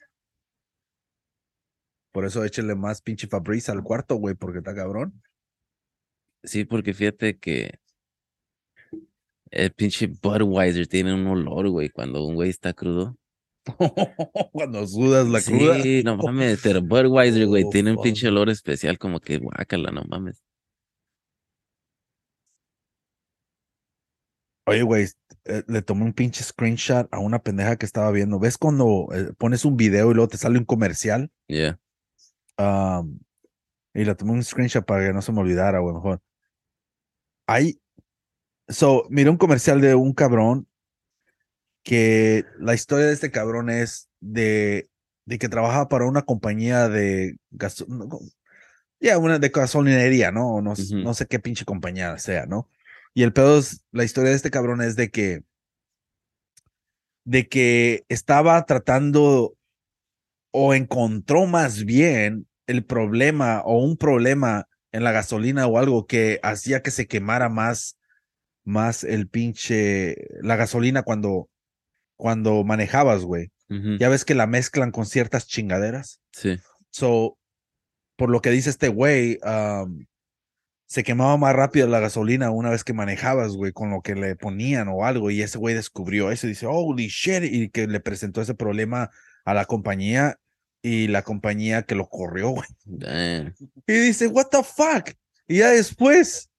Por eso échale más pinche Fabriz al cuarto, güey, porque está cabrón. Sí, porque fíjate que el pinche Budweiser tiene un olor, güey, cuando un güey está crudo. Cuando sudas la cruda. Sí, no mames, pero Budweiser, güey, Oh, tiene un fuck. pinche olor especial, como que guácala, no mames. Oye, güey, eh, le tomé un pinche screenshot a una pendeja que estaba viendo. ¿Ves cuando eh, pones un video y luego te sale un comercial? Yeah. Y le tomé un screenshot para que no se me olvidara, güey, mejor. Hay. So, miré un comercial de un cabrón que la historia de este cabrón es de, de que trabajaba para una compañía de co- ya, una de gasolinería, ¿no? No, no sé qué pinche compañía sea, ¿no? Y el pedo es, la historia de este cabrón es de que, de que estaba tratando o encontró más bien el problema o un problema en la gasolina o algo que hacía que se quemara más, más el pinche, la gasolina cuando, cuando manejabas, güey. Ya ves que la mezclan con ciertas chingaderas. Sí. So, por lo que dice este güey, um, se quemaba más rápido la gasolina una vez que manejabas, güey, con lo que le ponían o algo. Y ese güey descubrió eso y dice, holy shit, y que le presentó ese problema a la compañía y la compañía que lo corrió, güey. Damn. Y dice, what the fuck? Y ya después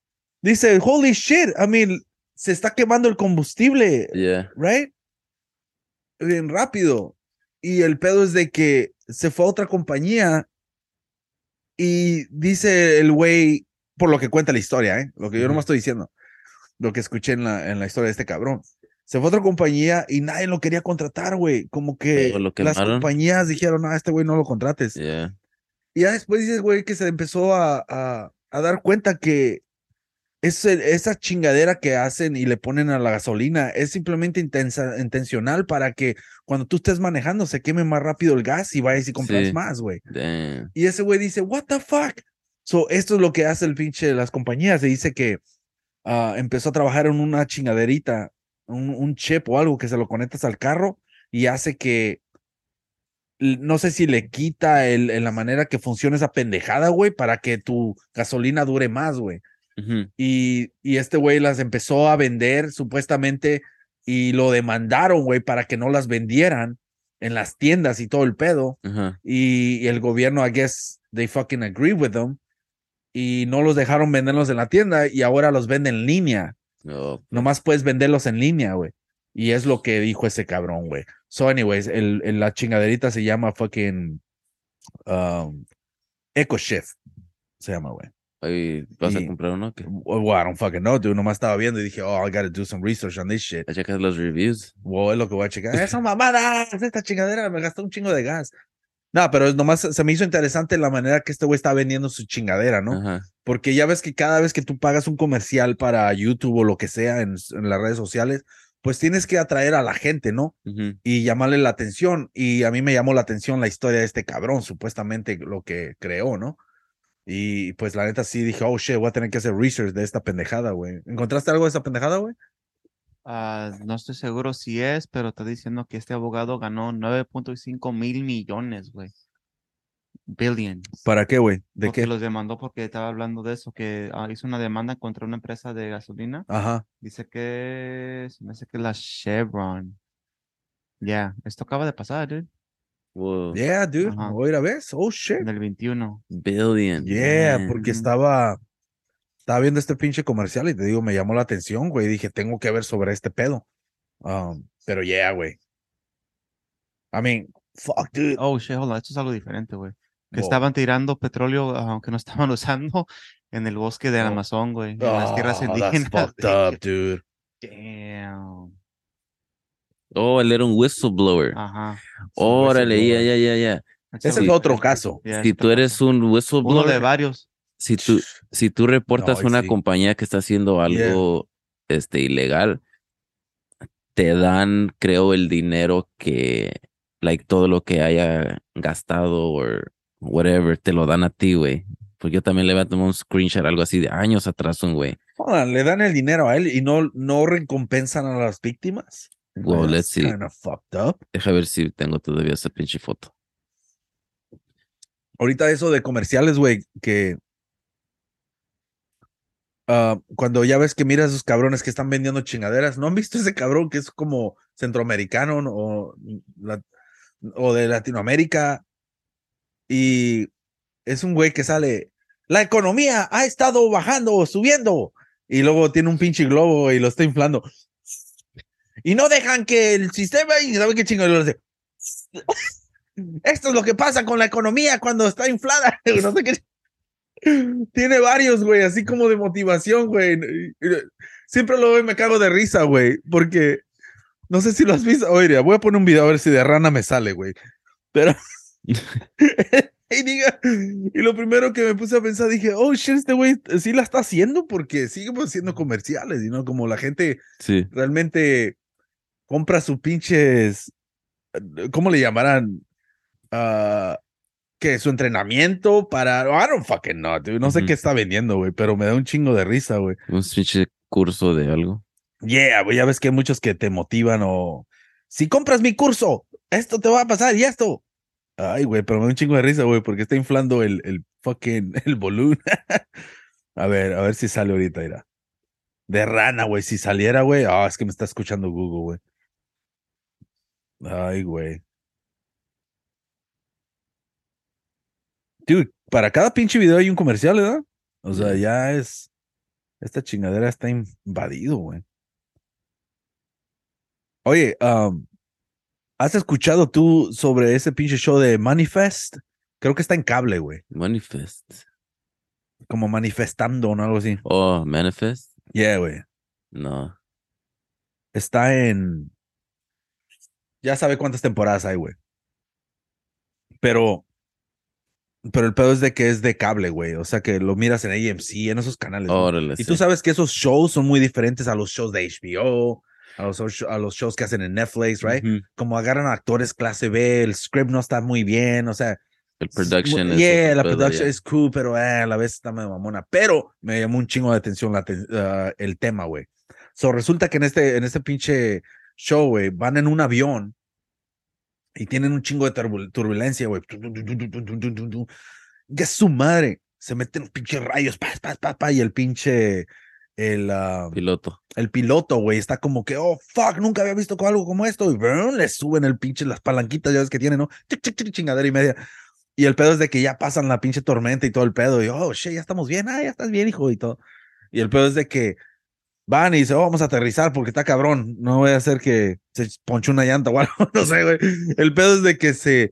dice, holy shit, I mean, se está quemando el combustible, Yeah. right? Bien rápido. Y el pedo es de que se fue a otra compañía y dice el güey, por lo que cuenta la historia, ¿eh? Lo que yo no me estoy diciendo, lo que escuché en la, en la historia de este cabrón. Se fue a otra compañía y nadie lo quería contratar, güey. Como que lo las compañías dijeron, no, este güey no lo contrates. Yeah. Y ya después dices, güey, que se empezó a, a, a dar cuenta que ese- esa chingadera que hacen y le ponen a la gasolina es simplemente intensa, intencional para que cuando tú estés manejando se queme más rápido el gas y vayas y compras Sí. más, güey. Y ese güey dice, what the fuck? So, esto es lo que hace el pinche de las compañías. Se dice que ah, empezó a trabajar en una chingaderita, un, un chip o algo que se lo conectas al carro y hace que, no sé si le quita el, la manera que funciona esa pendejada, güey, para que tu gasolina dure más, güey. Y, y este güey las empezó a vender supuestamente y lo demandaron, güey, para que no las vendieran en las tiendas y todo el pedo y, y el gobierno, I guess, they fucking agree with them y no los dejaron venderlos en la tienda y ahora los venden en línea. No, Nomás puedes venderlos en línea, güey. Y es lo que dijo ese cabrón, güey. So, anyways, el, el- la chingaderita se llama fucking um, Echo Shift. Se llama, güey. ¿Vas a comprar uno? ¿Qué? Well, I don't fucking know, dude. Nomás estaba viendo y dije, oh, I gotta do some research on this shit. ¿Ya checas los reviews? Wow, es lo que voy a checar. Esa mamada, esta chingadera me gastó un chingo de gas. No, pero es nomás se me hizo interesante la manera que este güey está vendiendo su chingadera, ¿no? Ajá. Porque ya ves que cada vez que tú pagas un comercial para YouTube o lo que sea en, en las redes sociales, pues tienes que atraer a la gente, ¿no? Y llamarle la atención. Y a mí me llamó la atención la historia de este cabrón, supuestamente lo que creó, ¿no? Y pues la neta sí dije, oh shit, voy a tener que hacer research de esta pendejada, güey. ¿Encontraste algo de esta pendejada, güey? Ah, no estoy seguro si es, pero está diciendo que este abogado ganó 9.5 mil millones, güey. Billions. ¿Para qué, güey? ¿De porque qué? los demandó porque estaba hablando de eso, que ah, hizo una demanda contra una empresa de gasolina. Ajá. Dice que se me hace que la Chevron. Ya, esto acaba de pasar, dude, Wow. Yeah, dude. Ajá. Otra vez. Oh shit. en el 21. Billion. Yeah, man. porque estaba, estaba viendo este pinche comercial y te digo, me llamó la atención, güey. Dije, tengo que ver sobre este pedo. Um, pero yeah, güey. I mean, fuck, dude. Oh, shit, hold on, esto es algo diferente, güey. Que estaban tirando petróleo, aunque no estaban usando, en el bosque del Oh. Amazon, güey. En las tierras Oh, that's indígenas. fucked up, dude. Damn. Oh, él era un whistleblower. Ajá. Órale, ya, ya, ya, ya. Ese es otro caso. Si tú eres un Uno whistleblower, de varios. Si tú, si tú reportas No, una sí. compañía que está haciendo algo este, ilegal, te dan, creo, el dinero que, like, todo lo que haya gastado o whatever, te lo dan a ti, güey. Porque yo también le voy a tomar un screenshot, algo así de años atrás, un güey. Le dan el dinero a él y no, no recompensan a las víctimas. Wow, That's let's see. kinda fucked up. Deja ver si tengo todavía esa pinche foto. Ahorita eso de comerciales, güey, que ah, cuando ya ves que miras a esos cabrones que están vendiendo chingaderas, ¿no han visto ese cabrón que es como centroamericano ¿no? o, o de Latinoamérica? Y es un güey que sale, la economía ha estado bajando subiendo, y luego tiene un pinche globo y lo está inflando. Y no dejan que el sistema, y sabe qué hace. Esto es lo que pasa con la economía cuando está inflada. No sé qué. Tiene varios, güey, así como de motivación, güey. Siempre lo veo y me cago de risa, güey, porque no sé si lo has visto. Oye, voy a poner un video a ver si de rana me sale, güey. Pero. y, diga, y lo primero que me puse a pensar, dije, oh shit, este güey sí la está haciendo porque sigue haciendo comerciales, y no como la gente Sí. realmente compra sus pinches, ¿cómo le llamarán? Ah, que su entrenamiento para, I don't fucking know, dude. no sé qué está vendiendo, güey, pero me da un chingo de risa, güey. Un pinche curso de algo. Yeah, güey, ya ves que hay muchos que te motivan o, si compras mi curso, esto te va a pasar y esto. Ay, güey, pero me da un chingo de risa, güey, porque está inflando el, el fucking, el balloon. a ver, a ver si sale ahorita, mira. De rana, güey, si saliera, güey, ah, es que me está escuchando Google, güey. Ay, güey. Dude, para cada pinche video hay un comercial, ¿verdad? O sea, ya es. Esta chingadera está invadido, güey. Oye, um, ¿has escuchado tú sobre ese pinche show de Manifest? Creo que está en cable, güey. Manifest. Como manifestando o algo así. Oh, Manifest. Yeah, güey. No. Está en. Ya sabe cuántas temporadas hay, güey. Pero. Pero el pedo es de que es de cable, güey. O sea que lo miras en AMC, en esos canales. Órale. Y sí. tú sabes que esos shows son muy diferentes a los shows de HBO, a los, a los shows que hacen en Netflix, right? Como agarran actores clase B, el script no está muy bien, o sea. El production es. Yeah, la production es cool, pero eh, a la vez está medio mamona. Pero me llamó un chingo de atención la aten- ah, el tema, güey. So resulta que en este, en este pinche show, güey, van en un avión y tienen un chingo de turbul- turbulencia, güey. Que su madre. Se meten los pinches rayos, pa, pa, pa, pa, y el pinche, el, ah, Piloto. el piloto, güey, está como que, oh, fuck, nunca había visto algo como esto. Y brum, le suben el pinche, las palanquitas, ya ves que tiene, ¿no? Chic, chic, chic, chingadera y media. Y el pedo es de que ya pasan la pinche tormenta y todo el pedo. Y, oh, shit, ya estamos bien. Ah, ya estás bien, hijo, y todo. Y el pedo es de que van y dicen, oh, vamos a aterrizar porque está cabrón. No voy a hacer que se ponche una llanta o algo. No sé, güey. El pedo es de que se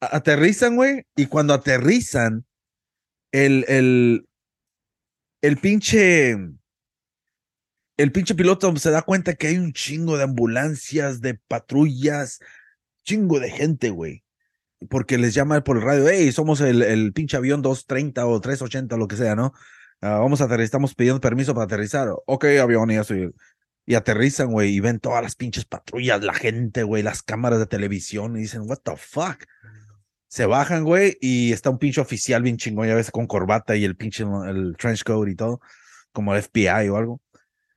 aterrizan, güey. Y cuando aterrizan, el, el, el pinche, el pinche piloto se da cuenta que hay un chingo de ambulancias, de patrullas, chingo de gente, güey. Porque les llama por el radio, hey, somos el, el pinche avión 230 o 380, lo que sea, ¿no? Ah, vamos a aterrizar, estamos pidiendo permiso para aterrizar. Ok, avión, y eso. Y aterrizan, güey, y ven todas las pinches patrullas, la gente, güey, las cámaras de televisión, y dicen, what the fuck. Se bajan, güey, y está un pinche oficial bien chingón, ya ves, con corbata y el pinche, el trench coat y todo, como el FBI o algo.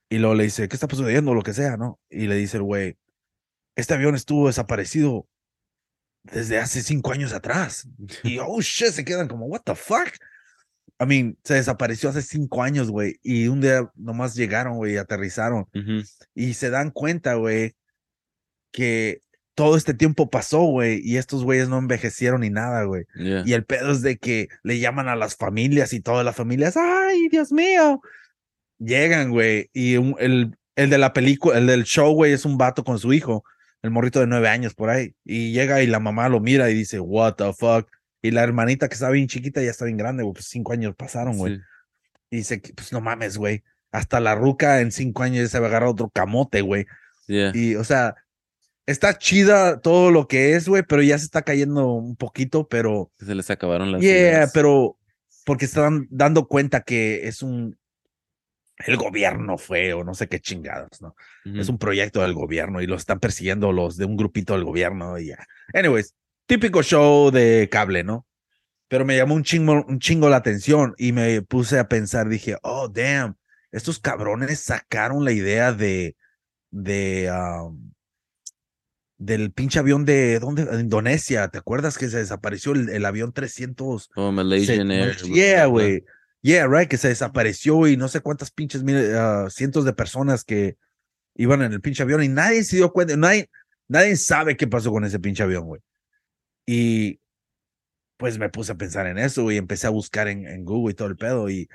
Y luego le dice, ¿qué está sucediendo? Lo que sea, ¿no? Y le dice el güey, este avión estuvo desaparecido desde hace cinco años atrás. Y, oh, shit, se quedan como, what the fuck? I mean, se desapareció hace cinco años, güey, y un día nomás llegaron, güey, aterrizaron. Ujú. Y se dan cuenta, güey, que todo este tiempo pasó, güey, y estos güeyes no envejecieron ni nada, güey. Yeah. Y el pedo es de que le llaman a las familias y todas las familias, ay, Dios mío. Llegan, güey, y un- el, el de la película, el del show, güey, es un vato con su hijo, el morrito de nueve años por ahí. Y llega y la mamá lo mira y dice, what the fuck. Y la hermanita que está bien chiquita ya está bien grande, güey, pues cinco años pasaron, güey. Sí. Y dice, pues no mames, güey. Hasta la ruca en cinco años ya se va a agarrar otro camote, güey. Yeah. Y, o sea, está chida todo lo que es, güey, pero ya se está cayendo un poquito, pero Se les acabaron las Yeah, ideas. pero porque están dando cuenta que es un el gobierno fue o no sé qué chingados, ¿no? Es un proyecto del gobierno y lo están persiguiendo los de un grupito del gobierno y ya. Anyways, típico show de cable, ¿no? Pero me llamó un chingo, un chingo la atención y me puse a pensar, dije, oh, damn, estos cabrones sacaron la idea de, de, um, del pinche avión de, ¿dónde? De Indonesia, ¿te acuerdas que se desapareció el, el avión 300? Oh, Malaysian Air. Yeah, güey. Yeah, right, que se desapareció y no sé cuántas pinches mil- ah, cientos de personas que iban en el pinche avión y nadie se dio cuenta, nadie, nadie sabe qué pasó con ese pinche avión, güey. Y pues me puse a pensar en eso, güey, y empecé a buscar en, en Google y todo el pedo y,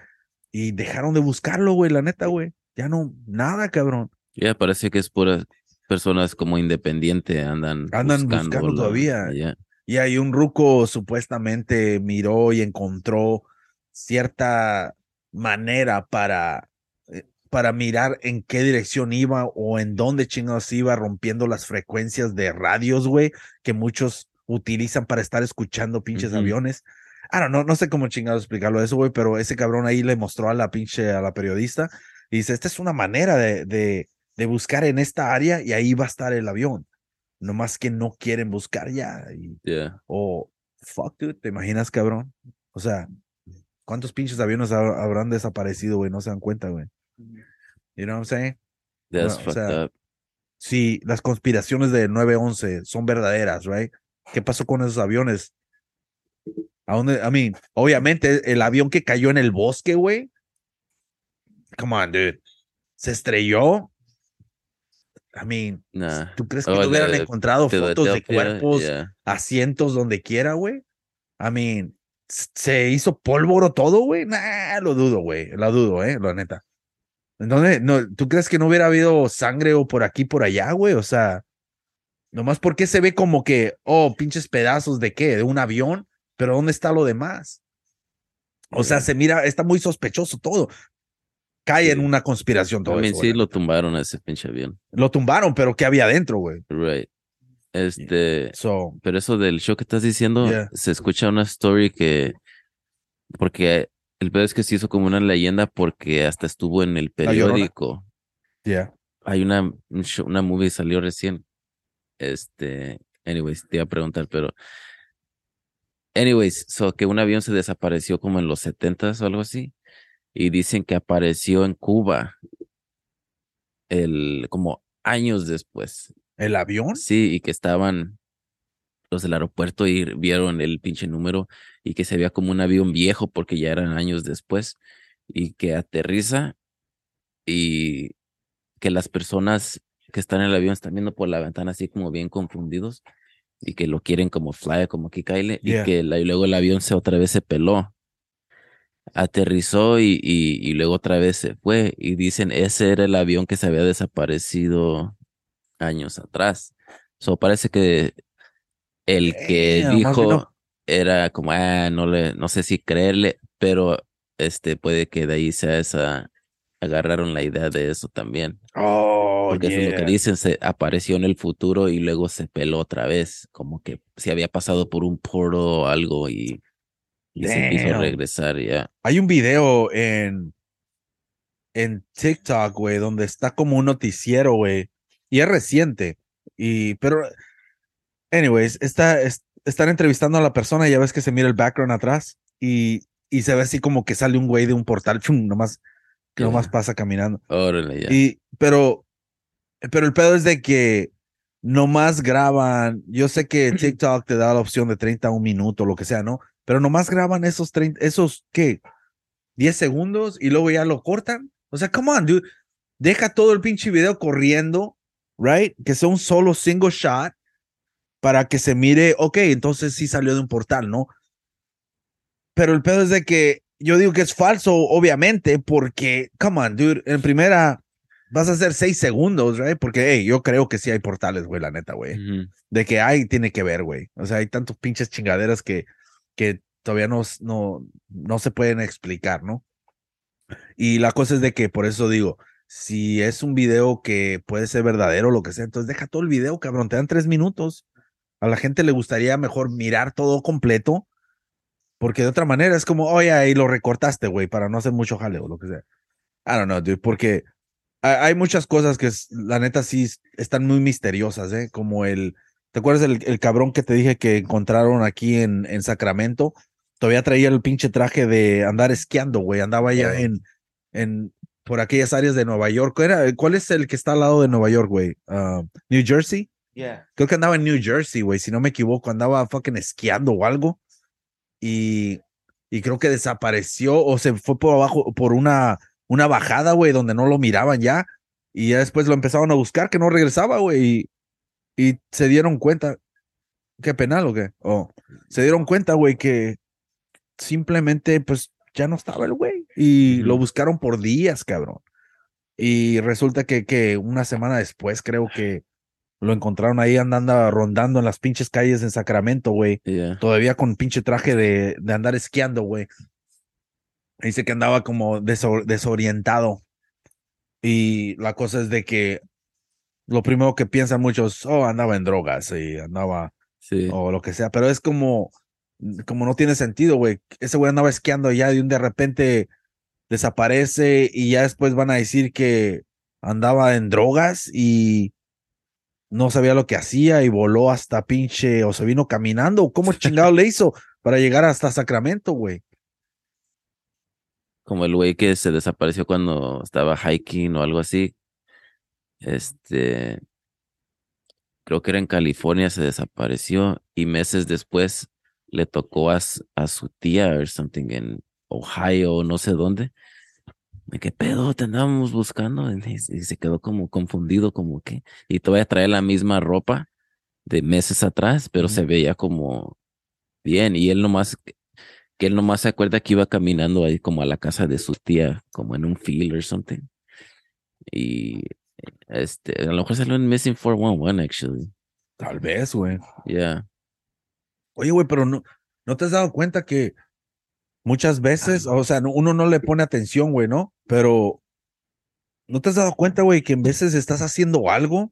y dejaron de buscarlo, güey, la neta, güey. Ya no, nada, cabrón. Yeah, parece que es puras personas como independiente andan Andan buscando todavía. yeah. Y ahí un ruco supuestamente miró y encontró cierta manera para, eh, para mirar en qué dirección iba o en dónde chingados iba rompiendo las frecuencias de radios, güey, que muchos utilizan para estar escuchando pinches Ujú. aviones. Ah, no, no, no sé cómo chingados explicarlo eso, güey, pero ese cabrón ahí le mostró a la pinche, a la periodista y dice, esta es una manera de, de, de buscar en esta área y ahí va a estar el avión. Nomás que no quieren buscar ya. Y, Yeah. o, fuck, dude, ¿te imaginas, cabrón? O sea, ¿cuántos pinches aviones ha- habrán desaparecido, güey? No se dan cuenta, güey. You know what I'm saying? That's o fucked sea, up. Si las conspiraciones de 9-11 son verdaderas, right? ¿Qué pasó con esos aviones? ¿A dónde? I mean, obviamente, el avión que cayó en el bosque, güey. Come on, dude. Se estrelló. I mean, Nah. ¿tú crees que Oh, no hubieran de encontrado fotos de cuerpos yeah. asientos donde quiera, güey. I mean, se hizo pólvoro todo, güey. Nah, lo dudo, güey. Lo dudo, eh, la neta. Entonces, no, ¿tú crees que no hubiera habido sangre o por aquí, por allá, güey? O sea, nomás porque se ve como que, oh, pinches pedazos de qué, de un avión, pero ¿dónde está lo demás? O sea, se mira, está muy sospechoso todo. Cae en una conspiración todo eso, sí lo tumbaron a ese pinche avión. Lo tumbaron, pero ¿qué había adentro, güey? Right. Este, So, pero eso del show que estás diciendo, Yeah. se escucha una story que, porque el pedo es que se hizo como una leyenda porque hasta estuvo en el periódico. yeah. Hay una, una movie salió recién. Este, anyways, te iba a preguntar, pero. Anyways, so que un avión se desapareció como en los setentas o algo así. Y dicen que apareció en Cuba. El, como años después. ¿El avión? Sí, y que estaban los del aeropuerto y vieron el pinche número y que se veía como un avión viejo porque ya eran años después y que aterriza y que las personas que están en el avión están viendo por la ventana así como bien confundidos y que lo quieren como fly, como que Yeah. y que la- y luego el avión se otra vez se peló. Aterrizó y, y, y luego otra vez se fue. Y dicen, ese era el avión que se había desaparecido años atrás. So parece que el que dijo no. era como, ah, no le, no sé si creerle, pero este puede que de ahí sea esa, agarraron la idea de eso también. Oh, Porque eso es lo que yeah. dicen, se apareció en el futuro y luego se peló otra vez, como que se había pasado por un portal o algo y, y se quiso regresar, ya. Hay un video en, en TikTok, güey, donde está como un noticiero, güey. Y es reciente. Y, pero, anyways, está, es- están entrevistando a la persona y ya ves que se mira el background atrás. Y, y se ve así como que sale un güey de un portal, chum, nomás, que Ya. nomás pasa caminando. Órale, ya. Y, pero, pero el pedo es de que nomás graban. Yo sé que TikTok te da la opción de 30 a un minuto, lo que sea, ¿no? Pero nomás graban esos 30, esos, ¿qué? 10 segundos y luego ya lo cortan. O sea, come on, dude. Deja todo el pinche video corriendo, right? Que sea un solo single shot para que se mire, ok, entonces sí salió de un portal, ¿no? Pero el pedo es de que yo digo que es falso, obviamente, porque, come on, dude, en primera vas a hacer seis segundos, right? Porque, hey, yo creo que sí hay portales, güey, la neta, güey. De que hay, tiene que ver, güey. O sea, hay tantos pinches chingaderas que, que todavía no, no, no se pueden explicar, ¿no? Y la cosa es de que, por eso digo, si es un video que puede ser verdadero o lo que sea, entonces deja todo el video, cabrón, te dan tres minutos. A la gente le gustaría mejor mirar todo completo, porque de otra manera es como, oye, ahí lo recortaste, güey, para no hacer mucho jaleo, lo que sea. I don't know, dude, porque hay muchas cosas que la neta sí es- están muy misteriosas, ¿eh? Como el, ¿te acuerdas el, el cabrón que te dije que encontraron aquí en, en Sacramento? Todavía traía el pinche traje de andar esquiando, güey, andaba ya en, en, por aquellas áreas de Nueva York. ¿Era, ¿Cuál es el que está al lado de Nueva York, güey? Ah, ¿New Jersey? Yeah. Creo que andaba en New Jersey, güey, si no me equivoco, andaba fucking esquiando o algo. Y, y creo que desapareció o se fue por abajo, por una, una bajada, güey, donde no lo miraban ya. Y ya después lo empezaron a buscar, que no regresaba, güey. Y, y se dieron cuenta. ¿Qué penal o qué? Oh, se dieron cuenta, güey, que simplemente, pues, ya no estaba el güey. Y lo buscaron por días, cabrón. Y resulta que, que una semana después, creo que lo encontraron ahí andando, rondando en las pinches calles en Sacramento, güey. Todavía con pinche traje de, de andar esquiando, güey. Dice que andaba como deso- desorientado. Y la cosa es de que lo primero que piensan muchos, oh, andaba en drogas y andaba Sí. o lo que sea, pero es como, como no tiene sentido, güey. Ese güey andaba esquiando ya y un de repente desaparece y ya después van a decir que andaba en drogas y no sabía lo que hacía y voló hasta pinche o se vino caminando. ¿Cómo chingado le hizo para llegar hasta Sacramento, güey? Como el güey que se desapareció cuando estaba hiking o algo así. Este. Creo que era en California, se desapareció y meses después le tocó a, a su tía o something en Ohio, no sé dónde. ¿De qué pedo? Te andábamos buscando. Y, y se quedó como confundido, como que. Y todavía trae la misma ropa de meses atrás, pero se veía como bien. Y él nomás, que él nomás se acuerda que iba caminando ahí como a la casa de su tía, como en un field or something. Y este, a lo mejor salió en Missing 411, actually. Tal vez, güey. Yeah. Oye, güey, pero no, ¿no te has dado cuenta que muchas veces, o sea, no- uno no le pone atención, güey, ¿no? Pero ¿no te has dado cuenta, güey, que en veces estás haciendo algo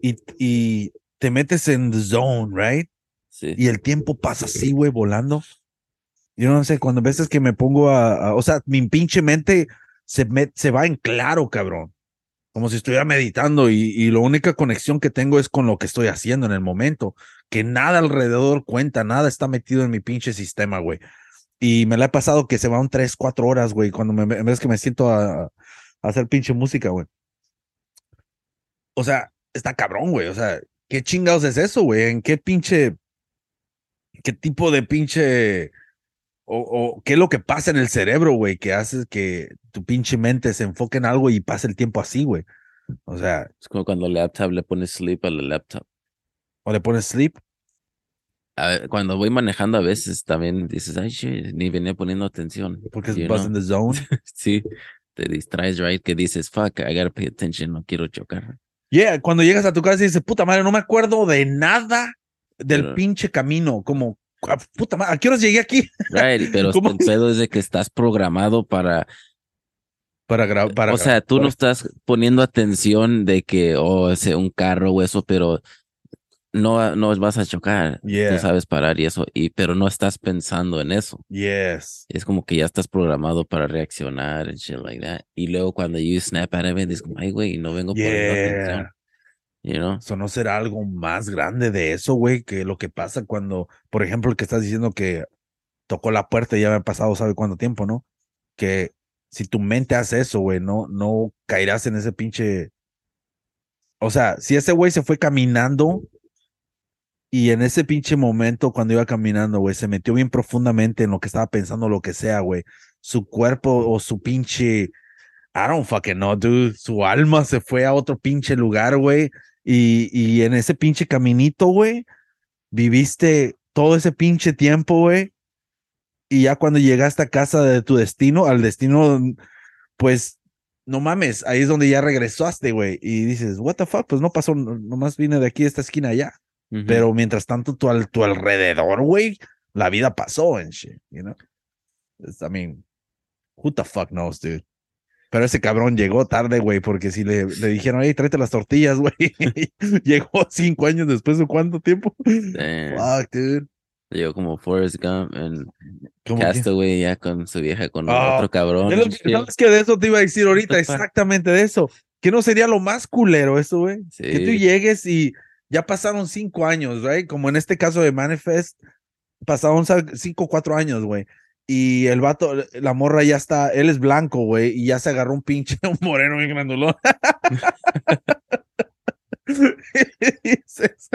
y, y te metes en the zone, right? Sí. Y el tiempo pasa así, güey, volando. Yo no sé, cuando veces que me pongo a, a- o sea, mi pinche mente se, me- se va en claro, cabrón. Como si estuviera meditando y, y la única conexión que tengo es con lo que estoy haciendo en el momento. Que nada alrededor cuenta, nada está metido en mi pinche sistema, güey. Y me la he pasado que se van tres, cuatro horas, güey, cuando me, en vez que me siento a, a hacer pinche música, güey. O sea, está cabrón, güey. O sea, ¿qué chingados es eso, güey? ¿En qué pinche, qué tipo de pinche, o, o qué es lo que pasa en el cerebro, güey, que hace que tu pinche mente se enfoque en algo y pase el tiempo así, güey? O sea, Es como cuando el laptop le pone sleep a la laptop. o le pones sleep. a ver, cuando voy manejando a veces también dices, ay, shit, ni venía poniendo atención. Porque know? in the zone. Sí, te distraes, right? Que dices, fuck, I gotta pay attention, no quiero chocar. Yeah, cuando llegas a tu casa y dices, puta madre, no me acuerdo de nada del Pero- pinche camino. Como, puta madre, ¿a qué horas llegué aquí? Right, pero el pedo es de que estás programado para, Para grabar. Para o sea, tú no estás poniendo atención de que, oh, es un carro o eso, pero no, no vas a chocar. Yeah. Tú sabes parar y eso, y, pero no estás pensando en eso. Yes. Es como que ya estás programado para reaccionar and shit like that. Y luego cuando you snap out of it, es como, ay, güey, no vengo poniendo Yeah. atención. You know? Eso no será algo más grande de eso, güey, que lo que pasa cuando, por ejemplo, el que estás diciendo que tocó la puerta y ya me ha pasado, ¿sabe cuánto tiempo, no? Que si tu mente hace eso, güey, no, no caerás en ese pinche. O sea, si ese güey se fue caminando y en ese pinche momento, cuando iba caminando, güey, se metió bien profundamente en lo que estaba pensando, lo que sea, güey, su cuerpo o su pinche. I don't fucking know, dude. Su alma se fue a otro pinche lugar, güey. Y, y en ese pinche caminito, güey, viviste todo ese pinche tiempo, güey. Y ya cuando llegaste a casa de tu destino, al destino, pues, no mames, ahí es donde ya regresaste, güey. Y dices, what the fuck, pues no pasó, no- nomás vine de aquí a esta esquina allá. Pero mientras tanto, tu, al, tu alrededor, güey, la vida pasó en shit, you know? It's- I mean, who the fuck knows, dude? Pero ese cabrón llegó tarde, güey, porque si le, le dijeron, hey, tráete las tortillas, güey. llegó cinco años después de cuánto tiempo. Damn. Fuck, dude. Llegó como Forrest Gump en. Castaway ya con su vieja, con Ah, otro cabrón. Es lo que- shit. ¿Sabes que de eso te iba a decir ahorita? Exactamente de eso. ¿Que no sería lo más culero eso, güey? Que tú Sí. llegues y ya pasaron cinco años, right? Como en este caso de Manifest, pasaron sa- cinco, cuatro años, güey. Y el vato, la morra ya está, él es blanco, güey, y ya se agarró un pinche, un moreno bien grandulón. y, dices,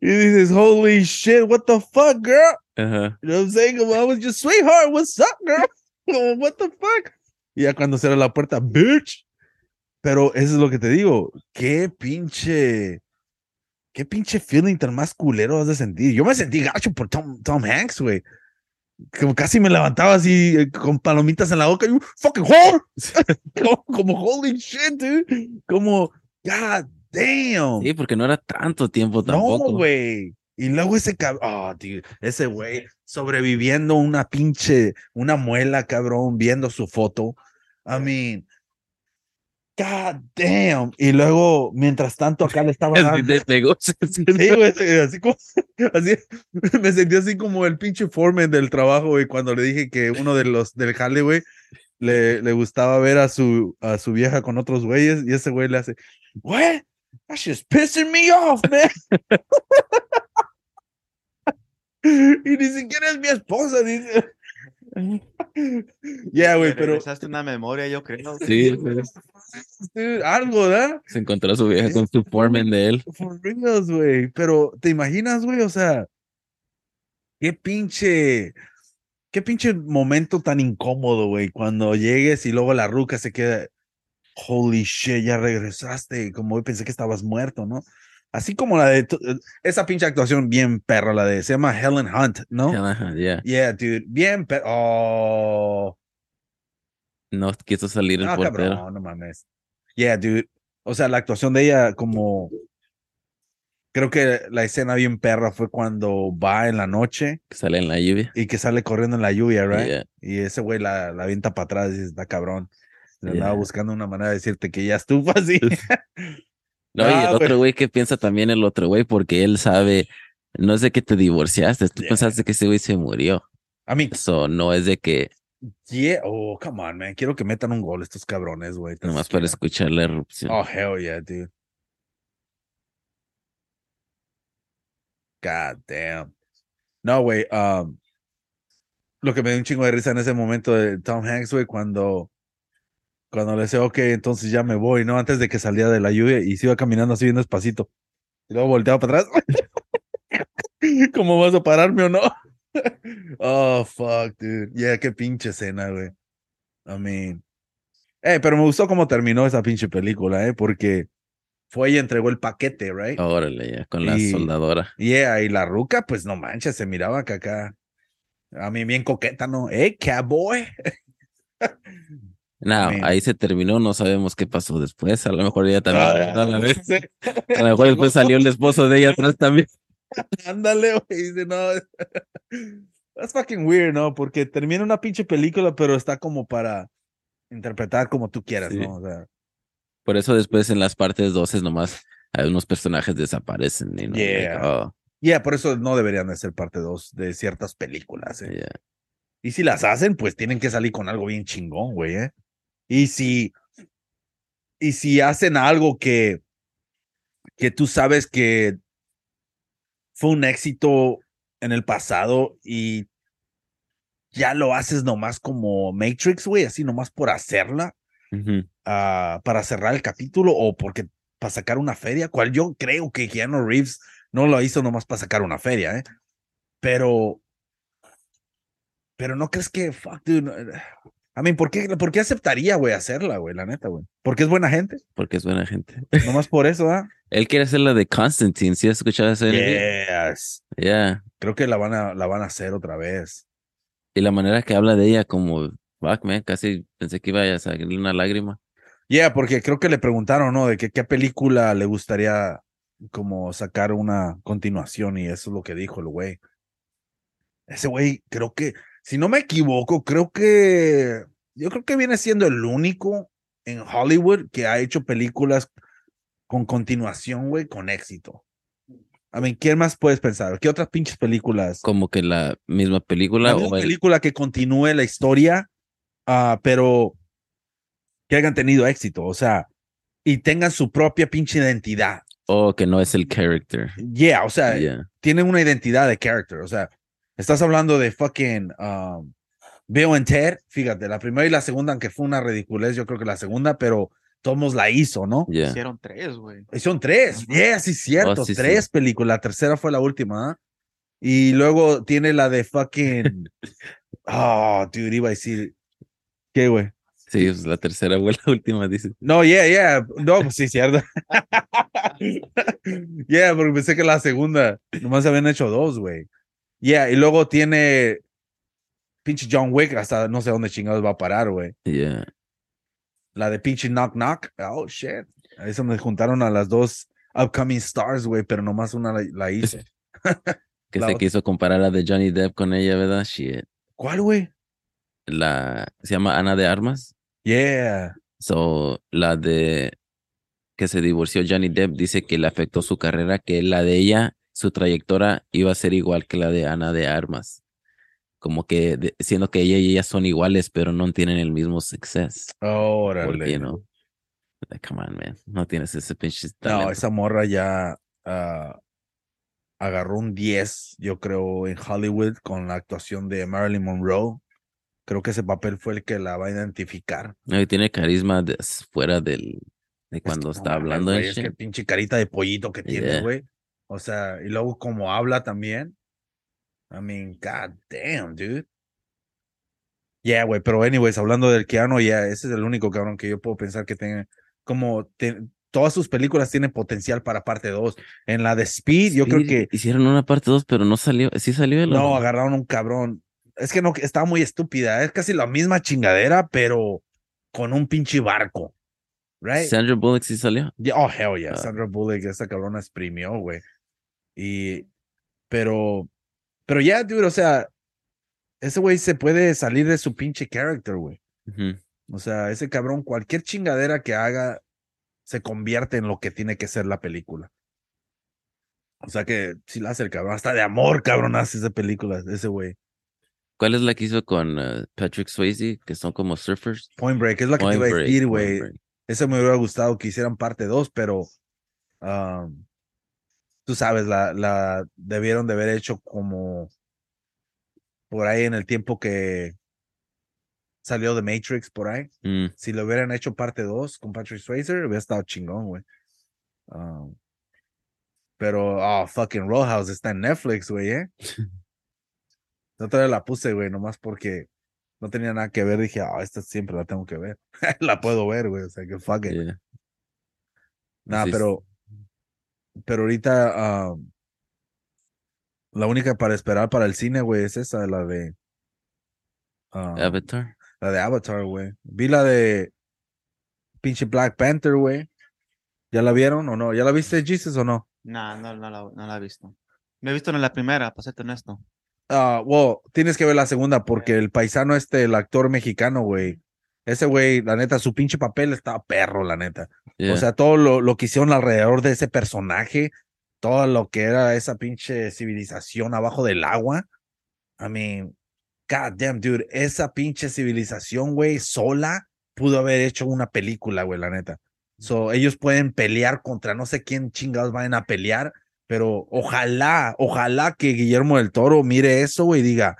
y dices, holy shit, what the fuck, girl? Ajá. You know what I'm saying? Como, I was your sweetheart, what's up, girl? Como, what the fuck? Y ya cuando cierra la puerta, bitch. Pero eso es lo que te digo. Qué pinche. Qué pinche feeling tan más culero has de sentir. Yo me sentí gacho por Tom, Tom Hanks, güey. Como casi me levantaba así eh, con palomitas en la boca. You fucking whore. como, como holy shit, dude. Como, god damn. Sí, porque no era tanto tiempo tampoco. No, güey. Y luego ese cabrón, oh, tío, ese güey sobreviviendo una pinche, una muela, cabrón, viendo su foto. I mean, god damn. Y luego, mientras tanto, acá le estaba dando. Sí, güey, sí, así como, así, me sentí así como el pinche foreman del trabajo, güey, cuando le dije que uno de los del jale, güey, le, le gustaba ver a su, a su vieja con otros güeyes, y ese güey le hace, what? That's just pissing me off, man. y ni siquiera es mi esposa, dice. Yeah, güey, pero regresaste una memoria, yo creo. Sí, pues, dude, algo, ¿verdad? se encontró a su vieja con su foreman de él. For reals, güey. Pero, ¿te imaginas, güey? O sea, qué pinche, qué pinche momento tan incómodo, güey, cuando llegues y luego la ruca se queda, holy shit, ya regresaste, como hoy pensé que estabas muerto, ¿no? Así como la de, esa pinche actuación bien perra, la de, se llama Helen Hunt, ¿no? Ajá, yeah. Yeah, dude, bien perra. Oh, No quiso salir el no, portero. cabrón, no mames. Yeah, dude. O sea, la actuación de ella como creo que la escena bien perra fue cuando va en la noche Que sale en la lluvia. y que sale corriendo en la lluvia, right? Yeah. Y ese güey la, la avienta para atrás y dice, está cabrón. Le andaba Yeah. buscando una manera de decirte que ya estuvo así. No, y Ah, el güey. otro güey que piensa también el otro güey, porque él sabe, no es de que te divorciaste, tú Yeah. pensaste que ese güey se murió. A mí, Eso no es de que yeah. Oh, come on, man. Quiero que metan un gol estos cabrones, güey. nomás para escuchar la erupción. Oh, hell yeah, dude. God damn. No, güey. Um, lo que me dio un chingo de risa en ese momento de Tom Hanks, güey, cuando, cuando le decía, ok, entonces ya me voy, ¿no? Antes de que saliera de la lluvia y se iba caminando así bien despacito. Y luego volteaba para atrás. ¿Cómo vas a pararme o no? oh, fuck, dude. Yeah, qué pinche escena, güey. I mean. Eh, pero me gustó cómo terminó esa pinche película, eh, porque fue y entregó el paquete, right? Órale, ya, con la Y- soldadora. Yeah, y la ruca, pues no manches, se miraba que acá. A mí bien coqueta, ¿no? Eh, cowboy. No, Man. ahí se terminó, no sabemos qué pasó después. A lo mejor ella también. Ah, a, la vez. A lo mejor después salió el esposo de ella atrás también. Ándale, güey. Dice, no. That's fucking weird, ¿no? Porque termina una pinche película, pero está como para interpretar como tú quieras, Sí. ¿no? O sea, Por eso después en las partes 12 nomás hay unos personajes desaparecen. Y no, like, Yeah. oh, yeah, por eso no deberían de ser parte dos de ciertas películas, ¿eh? yeah. Y si las hacen, pues tienen que salir con algo bien chingón, güey, ¿eh? Y si, y si hacen algo que, que tú sabes que fue un éxito en el pasado y ya lo haces nomás como Matrix, güey, así nomás por hacerla, ah, para cerrar el capítulo o porque para sacar una feria, cual yo creo que Keanu Reeves no lo hizo nomás para sacar una feria, ¿eh? Pero, pero no crees que, fuck, dude, eh, I mean, ¿por qué, por qué aceptaría, güey, hacerla, güey, la neta, güey? Porque es buena gente, Porque es buena gente. nomás por eso, ¿ah? Él quiere hacer la de Constantine. ¿Sí has escuchado ese? Yes. Yeah. Creo que la van a, la van a hacer otra vez. Y la manera que habla de ella, como, fuck, man, casi pensé que iba a salir una lágrima. Yeah, porque creo que le preguntaron, ¿no? De que qué película le gustaría como sacar una continuación y eso es lo que dijo el güey. Ese güey, creo que, si no me equivoco, creo que, yo creo que viene siendo el único en Hollywood que ha hecho películas con continuación, güey, con éxito. A mí, ¿quién más puedes pensar? ¿Qué otras pinches películas? Como que la misma película. La o misma el- película que continúe la historia, ah, pero que hayan tenido éxito, o sea, y tengan su propia pinche identidad. o que no es el character. Yeah, o sea, Yeah. tienen una identidad de character, o sea, estás hablando de fucking um, Bill and Ted, fíjate, la primera y la segunda, aunque fue una ridiculez, yo creo que la segunda, pero Tomos la hizo, ¿no? Yeah. Hicieron tres, güey. Son tres, yeah, sí, cierto, Oh, sí, sí. tres películas, la tercera fue la última, ¿ah? Y luego tiene la de fucking, oh, dude, iba a decir, ¿qué, güey? Sí, pues la tercera fue la última, dice. No, yeah, yeah. No, pues sí, cierto. yeah, porque pensé que la segunda nomás habían hecho dos, güey. Yeah, y luego tiene pinche John Wick, hasta no sé dónde chingados va a parar, güey. Yeah. La de pinche Knock Knock. Oh, shit. Ahí se me juntaron a las dos upcoming stars, güey, pero nomás una la, la hizo. Que La se otra. quiso comparar a de Johnny Depp con ella, ¿verdad? Shit. ¿Cuál, güey? La, se llama Ana de Armas. Yeah. So, la de que se divorció Johnny Depp dice que le afectó su carrera, que la de ella, su trayectoria iba a ser igual que la de Ana de Armas. Como que de- siendo que ella y ella son iguales, pero no tienen el mismo success. Órale. Porque, no. Like, come on, man. No tienes ese pinche No, talento. esa morra ya ah, agarró un 10, yo creo, en Hollywood con la actuación de Marilyn Monroe. Creo que ese papel fue el que la va a identificar. No, y tiene carisma de- fuera del, de Es cuando que no está hablando. es que pinche carita de pollito que tiene, güey. O sea, y luego como habla también. I mean, god damn, dude. Yeah, güey, pero anyways, hablando del Keanu, ya, ese es el único cabrón que yo puedo pensar que tenga, como te- todas sus películas tienen potencial para parte 2. En la de Speed, yo creo que Hicieron una parte 2, pero no salió. Sí salió el no, agarraron un cabrón. Es que no, estaba muy estúpida. Es casi la misma chingadera, pero con un pinche barco. Right? Sandra Bullock sí salió. Yeah, oh, hell yeah. Ah. Sandra Bullock, esa cabrona exprimió, güey. Y, pero, pero ya, dude, o sea, ese güey se puede salir de su pinche character, güey. O sea, ese cabrón, cualquier chingadera que haga, se convierte en lo que tiene que ser la película. O sea que si la hace el cabrón, hasta de amor, cabrón, hace esa película, ese güey. ¿Cuál es la que hizo con eh, Patrick Swayze? Que son como surfers. Point Break, es la que te iba a decir, güey. Eso me hubiera gustado que hicieran parte 2, pero um, tú sabes, la, la debieron de haber hecho como por ahí en el tiempo que salió de Matrix, por ahí. Mm, Si lo hubieran hecho parte 2 con Patrick Swayze, hubiera estado chingón, güey. Um, pero, oh, fucking Roadhouse está en Netflix, güey, ¿eh? Yo todavía la puse, güey, nomás porque no tenía nada que ver. Dije, ah, esta siempre la tengo que ver. la puedo ver, güey, o sea que fuck it. yeah. Nah, pero. Pero ahorita. ah, la única para esperar para el cine, güey, es esa, la de. ah, Avatar. la de Avatar, güey. Vi la de. Pinche Black Panther, güey. ¿Ya la vieron o no? ¿Ya la viste, Jesus, o no? No, no, no, la, no la he visto. No he visto en la primera, para serte honesto. Ah, well, tienes que ver la segunda porque el paisano este, el actor mexicano, güey. Ese güey, la neta, su pinche papel estaba perro, la neta. Yeah. O sea, todo lo, lo que hicieron alrededor de ese personaje, todo lo que era esa pinche civilización abajo del agua. I mean, god damn, dude, esa pinche civilización, güey, sola pudo haber hecho una película, güey, la neta. So, ellos pueden pelear contra no sé quién chingados vayan a pelear, pero ojalá, ojalá que Guillermo del Toro mire eso, güey, y diga,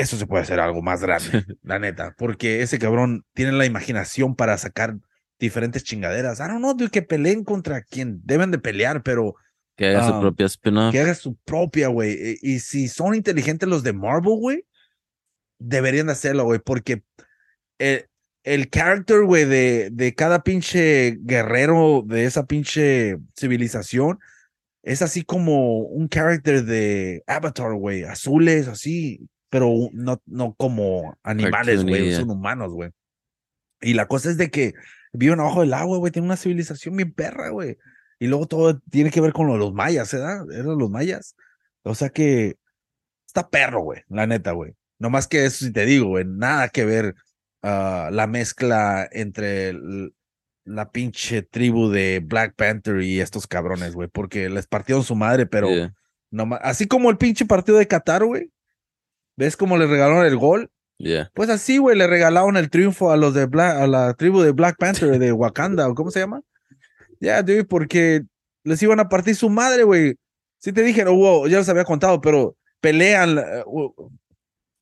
eso se puede hacer algo más grande, la neta, porque ese cabrón tiene la imaginación para sacar diferentes chingaderas. I don't know, dude, que peleen contra quien deben de pelear, pero que haga su ah, propia spin-off. que haga su propia, güey. E, Y, y si son inteligentes los de Marvel, güey, deberían de hacerlo, güey, porque el, el character, güey, de, de cada pinche guerrero de esa pinche civilización es así como un character de Avatar, güey, azules, así, pero no, no como animales, güey, son humanos, güey. Y la cosa es de que viven abajo del agua, güey, tienen una civilización bien perra, güey. Y luego todo tiene que ver con lo de los mayas, ¿verdad? Eran los mayas. O sea que está perro, güey, la neta, güey. No más que eso sí te digo, güey, nada que ver ah, la mezcla entre el- la pinche tribu de Black Panther y estos cabrones, güey, porque les partieron su madre, pero Yeah. no ma- así como el pinche partido de Qatar, güey. ¿Ves cómo le regalaron el gol? Yeah. Pues así, güey, le regalaron el triunfo a los de Black, a la tribu de Black Panther de Wakanda, o cómo se llama. Ya, dude, porque les iban a partir su madre, güey. Sí te dije, no, wow, ya les había contado, pero pelean, uh,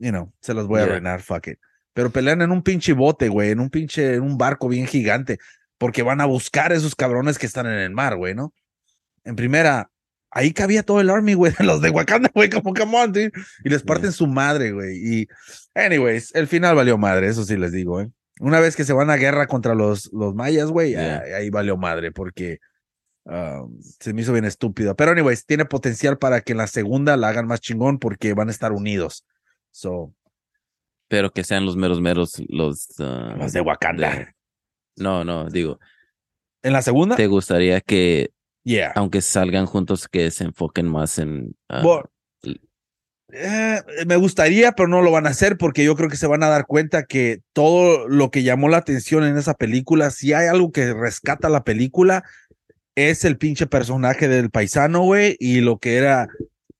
you know, se los voy a Yeah. arruinar, fuck it. Pero pelean en un pinche bote, güey, en un pinche, en un barco bien gigante, porque van a buscar esos cabrones que están en el mar, güey, ¿no? En primera, ahí cabía todo el army, güey, de los de Wakanda, güey, como come on, dude. Y les parten su madre, güey. Y, anyways, el final valió madre, eso sí les digo, ¿eh? Una vez que se van a guerra contra los, los mayas, güey, Yeah. ahí, ahí valió madre, porque um, se me hizo bien estúpido. Pero, anyways, tiene potencial para que en la segunda la hagan más chingón porque van a estar unidos. So, Pero que sean los meros meros los. ah, los de Wakanda. de- No, no, digo, En la segunda, ¿te gustaría que, yeah. aunque salgan juntos, que se enfoquen más en. ah, Eh, me gustaría, pero no lo van a hacer porque yo creo que se van a dar cuenta que todo lo que llamó la atención en esa película, si hay algo que rescata la película, es el pinche personaje del paisano, güey, y lo que era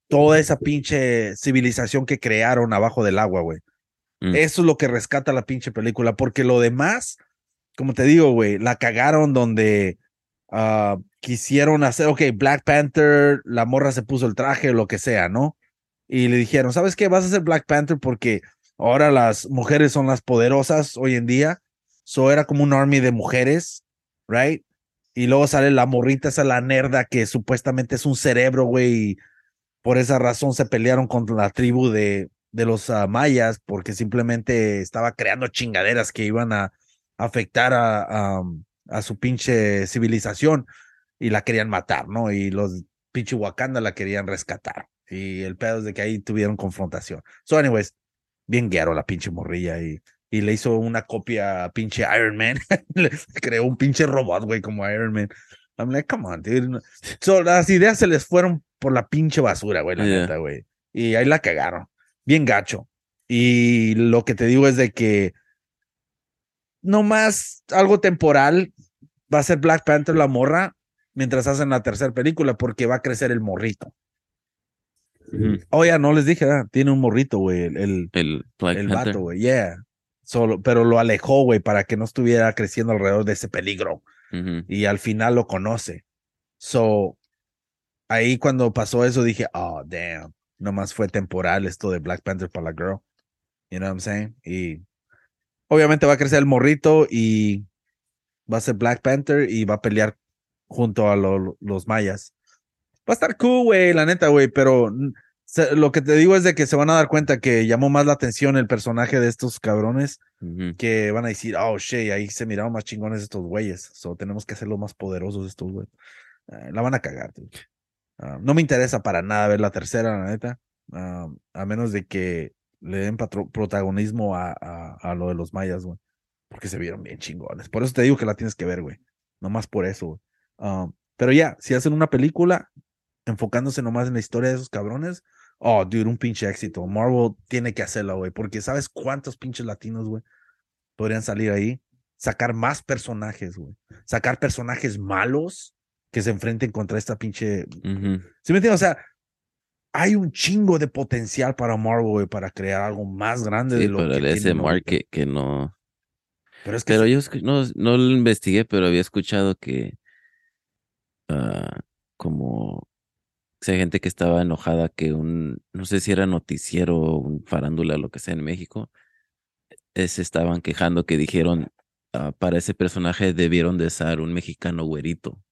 toda esa pinche civilización que crearon abajo del agua, güey. Mm. Eso es lo que rescata la pinche película, porque lo demás, como te digo, güey, la cagaron donde ah, quisieron hacer, ok, Black Panther, la morra se puso el traje, lo que sea, ¿no? Y le dijeron, ¿sabes qué? Vas a ser Black Panther porque ahora las mujeres son las poderosas hoy en día. So era como un army de mujeres, right? Y luego sale la morrita, esa la nerda que supuestamente es un cerebro, güey. Y por esa razón se pelearon contra la tribu de, de los ah, mayas porque simplemente estaba creando chingaderas que iban a afectar a, a, a su pinche civilización y la querían matar, ¿no? Y los pinche Wakanda la querían rescatar. Y el pedo es de que ahí tuvieron confrontación. So, anyways, bien guero la pinche morrilla y, y le hizo una copia a pinche Iron Man. le creó un pinche robot, güey, como Iron Man. I'm like, come on, dude. So, las ideas se les fueron por la pinche basura, güey, la Yeah. neta, güey. Y ahí la cagaron. Bien gacho. Y lo que te digo es de que no más algo temporal va a ser Black Panther la morra mientras hacen la tercera película porque va a crecer el morrito. Oh, ya no les dije, ah, tiene un morrito, güey, el, el, El el vato, güey, yeah. Solo, pero lo alejó, güey, para que no estuviera creciendo alrededor de ese peligro. Y al final lo conoce. So, ahí cuando pasó eso dije, oh, damn, nomás fue temporal esto de Black Panther para la girl. You know what I'm saying? Y obviamente va a crecer el morrito y va a ser Black Panther y va a pelear junto a lo- los mayas. Va a estar cool, güey, la neta, güey, pero se- lo que te digo es de que se van a dar cuenta que llamó más la atención el personaje de estos cabrones que van a decir, oh, shit, ahí se miraron más chingones estos güeyes. So, tenemos que hacerlos más poderosos estos güeyes. Eh, la van a cagar, dude. Ah, no me interesa para nada ver la tercera, la neta. A menos de que le den protagonismo a, a, a lo de los mayas, güey. Porque se vieron bien chingones. Por eso te digo que la tienes que ver, güey. Nomás por eso, güey. Ah, pero ya, si hacen una película enfocándose nomás en la historia de esos cabrones, oh, dude, un pinche éxito. Marvel tiene que hacerla, güey. Porque ¿sabes cuántos pinches latinos, güey? Podrían salir ahí. Sacar más personajes, güey. Sacar personajes malos que se enfrenten contra esta pinche Ujú. ¿Sí me entiendes? O sea, hay un chingo de potencial para Marvel, güey, para crear algo más grande Sí, de lo pero que el ese market que no. Pero es que Pero yo no, no lo investigué, pero había escuchado que ah, como hay gente que estaba enojada que un, no sé si era noticiero o un farándula, lo que sea en México, eh, se estaban quejando que dijeron ah, para ese personaje debieron de ser un mexicano güerito,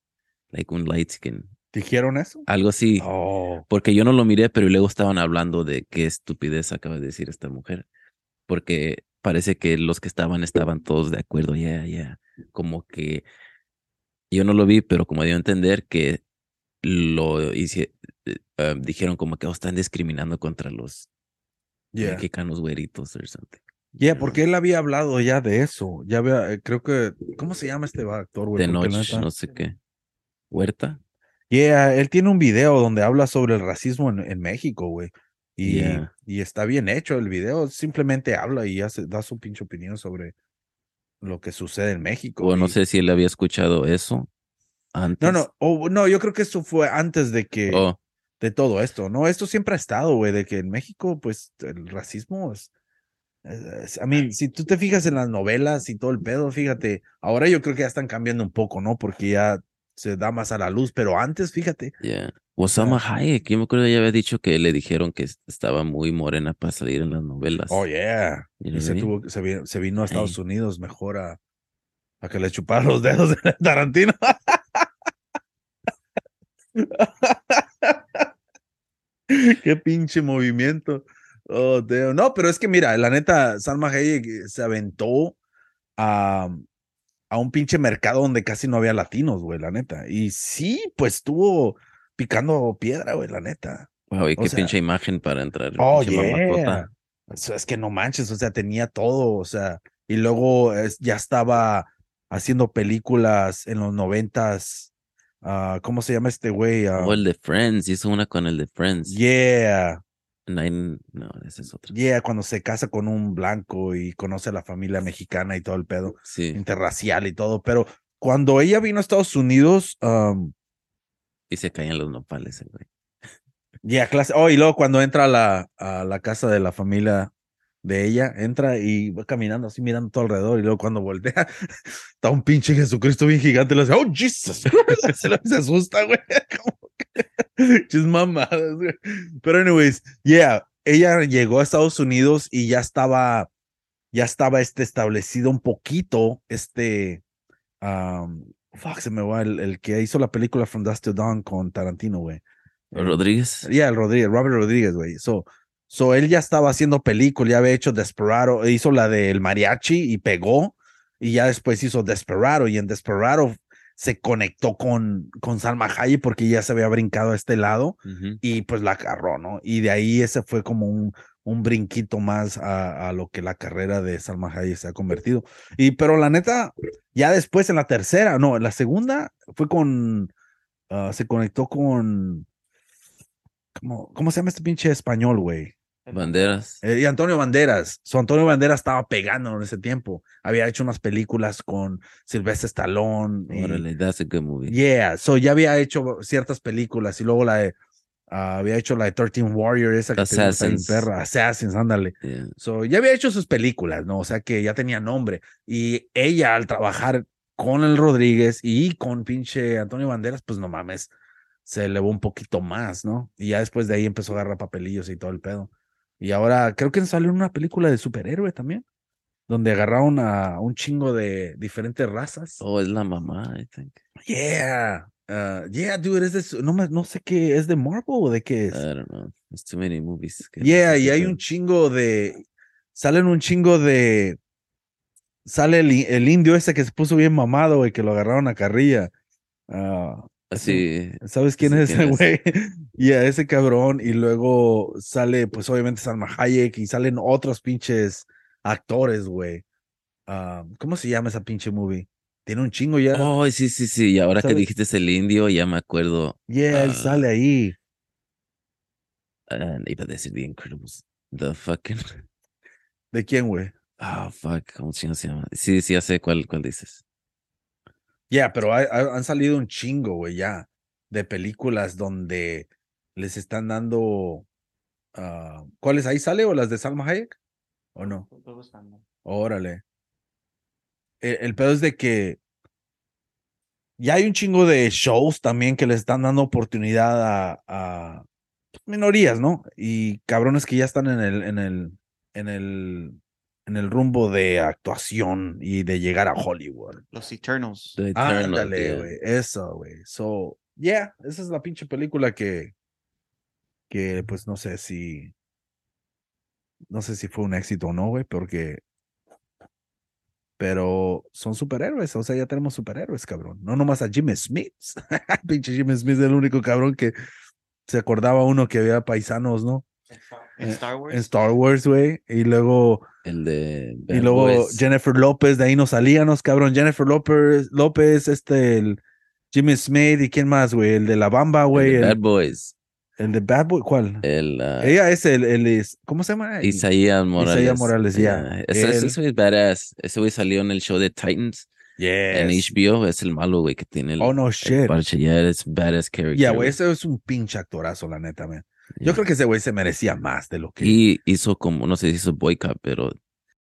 like un light skin, dijeron eso. algo así. Oh, Porque yo no lo miré, pero luego estaban hablando de qué estupidez acaba de decir esta mujer. Porque parece que los que estaban estaban todos de acuerdo, ya, ya. Como que yo no lo vi, pero como dio a entender que lo hice, eh, ah, dijeron como que oh, están discriminando contra los yeah. mexicanos güeritos o something. Yeah, porque él había hablado ya de eso. Ya había, eh, creo que, ¿cómo se llama este actor, güey? De noche, no sé qué. Huerta. Yeah, él tiene un video donde habla sobre el racismo en, en México, güey. Y, Yeah. y está bien hecho el video. Simplemente habla y hace, da su pinche opinión sobre lo que sucede en México. O no y- sé si él había escuchado eso antes. No, no, o- no, yo creo que eso fue antes de que Oh, de todo esto, ¿no? Esto siempre ha estado, güey, de que en México, pues, el racismo es, es- a mí, si tú te fijas en las novelas y todo el pedo, fíjate, ahora yo creo que ya están cambiando un poco, ¿no? Porque ya se da más a la luz, pero antes, fíjate, Yeah. Osama Hayek, yo me acuerdo que ya había dicho que le dijeron que es- estaba muy morena para salir en las novelas. oh yeah, y se tuvo, se vino, se vino a Estados. Unidos mejor a, a que le chupara los dedos de Tarantino. Qué pinche movimiento. Oh, damn. No, pero es que mira, la neta, Salma Hayek se aventó a, a un pinche mercado donde casi no había latinos, güey, la neta. Y sí, pues estuvo picando piedra, güey, la neta. Wow, y o qué sea- pinche imagen para entrar. Oh, yeah. O sea, es que no manches, o sea, tenía todo, o sea, y luego es- ya estaba haciendo películas en los noventas. ah, ¿Cómo se llama este güey? Ah, O el de Friends, hizo una con el de Friends. yeah. Nine, no, esa es otra. Yeah, cuando se casa con un blanco y conoce a la familia mexicana y todo el pedo, Sí, interracial y todo, pero cuando ella vino a Estados Unidos, um, y se caían los nopales, el güey. yeah, clase, oh, y luego cuando entra a la, a la casa de la familia de ella, entra y va caminando así mirando todo alrededor y luego cuando voltea, está un pinche Jesucristo bien gigante, le hace, oh, Jesus, se, se asusta, güey, chis mamadas, güey. Pero anyways, yeah, ella llegó a Estados Unidos y ya estaba, ya estaba este establecido un poquito, este, um, fuck, se me va, el, el que hizo la película From Dusk to Dawn con Tarantino, güey. Rodríguez. Yeah, el Rodríguez, Robert Rodríguez, güey. So, so él ya estaba haciendo película, ya había hecho Desperado, hizo la del mariachi y pegó, y ya después hizo Desperado, y en Desperado se conectó con, con Salma Hayek porque ya se había brincado a este lado y pues la agarró, ¿no? Y de ahí ese fue como un, un brinquito más a, a lo que la carrera de Salma Hayek se ha convertido. Y pero la neta, ya después en la tercera, no, en la segunda fue con, ah, se conectó con, ¿cómo, ¿cómo se llama este pinche español, güey? Banderas. Eh, y Antonio Banderas. Su Antonio Banderas estaba pegando en ese tiempo. Había hecho unas películas con Sylvester Stallone. y- Órale, that's a good movie. Yeah, so ya había hecho ciertas películas y luego la de, ah, había hecho la de 13 Warrior, esa que te gusta Assassins. perra, Assassins, ándale. Yeah. So ya había hecho sus películas, ¿no? O sea que ya tenía nombre. Y ella al trabajar con el Rodríguez y con pinche Antonio Banderas, pues no mames, se elevó un poquito más, ¿no? Y ya después de ahí empezó a agarrar papelillos y todo el pedo. Y ahora creo que salió una película de superhéroe también, donde agarraron a un chingo de diferentes razas. Oh, es la mamá, I think. Yeah. Uh, yeah, dude, es de, no, no sé qué, ¿es de Marvel o de qué es? I don't know. There's too many movies. yeah, y hay un chingo de, salen un chingo de, sale el, el indio ese que se puso bien mamado, güey, que lo agarraron a carrilla. Ah, Así. ¿Sabes quién Sí, es ese güey? Y a ese cabrón, y luego sale, pues obviamente Salma Hayek, y salen otros pinches actores, güey. Ah, ¿Cómo se llama esa pinche movie? Tiene un chingo ya. Oh, sí, sí, sí. Y ahora que dijiste el indio, ya me acuerdo. yeah, él ah, sale ahí. ah, iba a decir The Incredibles. The fucking. ¿De quién, güey? Ah, fuck. ¿Cómo chingo se llama? Sí, sí, ya sé cuál, cuál dices. Yeah, pero hay- hay- han salido un chingo, güey, ya, de películas donde les están dando. ah, ¿Cuáles ahí sale o las de Salma Hayek? ¿O no? Estoy buscando. Órale. El, el pedo es de que ya hay un chingo de shows también que le están dando oportunidad a, a minorías, ¿no? Y cabrones que ya están en el, en el, en el, en el rumbo de actuación y de llegar a Hollywood. Los Eternals. The Eternals, Ándale, yeah. güey. Eso, güey. So, yeah, esa es la pinche película que, que pues no sé si, no sé si fue un éxito o no, güey, porque, pero son superhéroes, o sea, ya tenemos superhéroes, cabrón. No nomás a Jimmy Smith. pinche Jimmy Smith es el único cabrón que se acordaba uno que había paisanos, ¿no? En Star Wars. En Star Wars, güey. Y luego El de. y luego Boys. Jennifer López, de ahí nos salíamos, cabrón. Jennifer López, López, este, el Jimmy Smith y quién más, güey. El de la Bamba, El güey. de El, Bad Boys. el de Bad Boy, ¿cuál? El. ah, Ella es el, el is- ¿cómo se llama? Isaías Morales. Morales, ya. Ese, ese güey es badass. Ese güey salió en el show de Titans en Yes. HBO. Es el malo, güey, que tiene el, Oh, no el shit. parche. Ya es badass character. Ya, güey, ese es un pinche actorazo, la neta, man. Yo creo que ese güey se merecía más de lo que. Y hizo como, no sé si hizo boycott, pero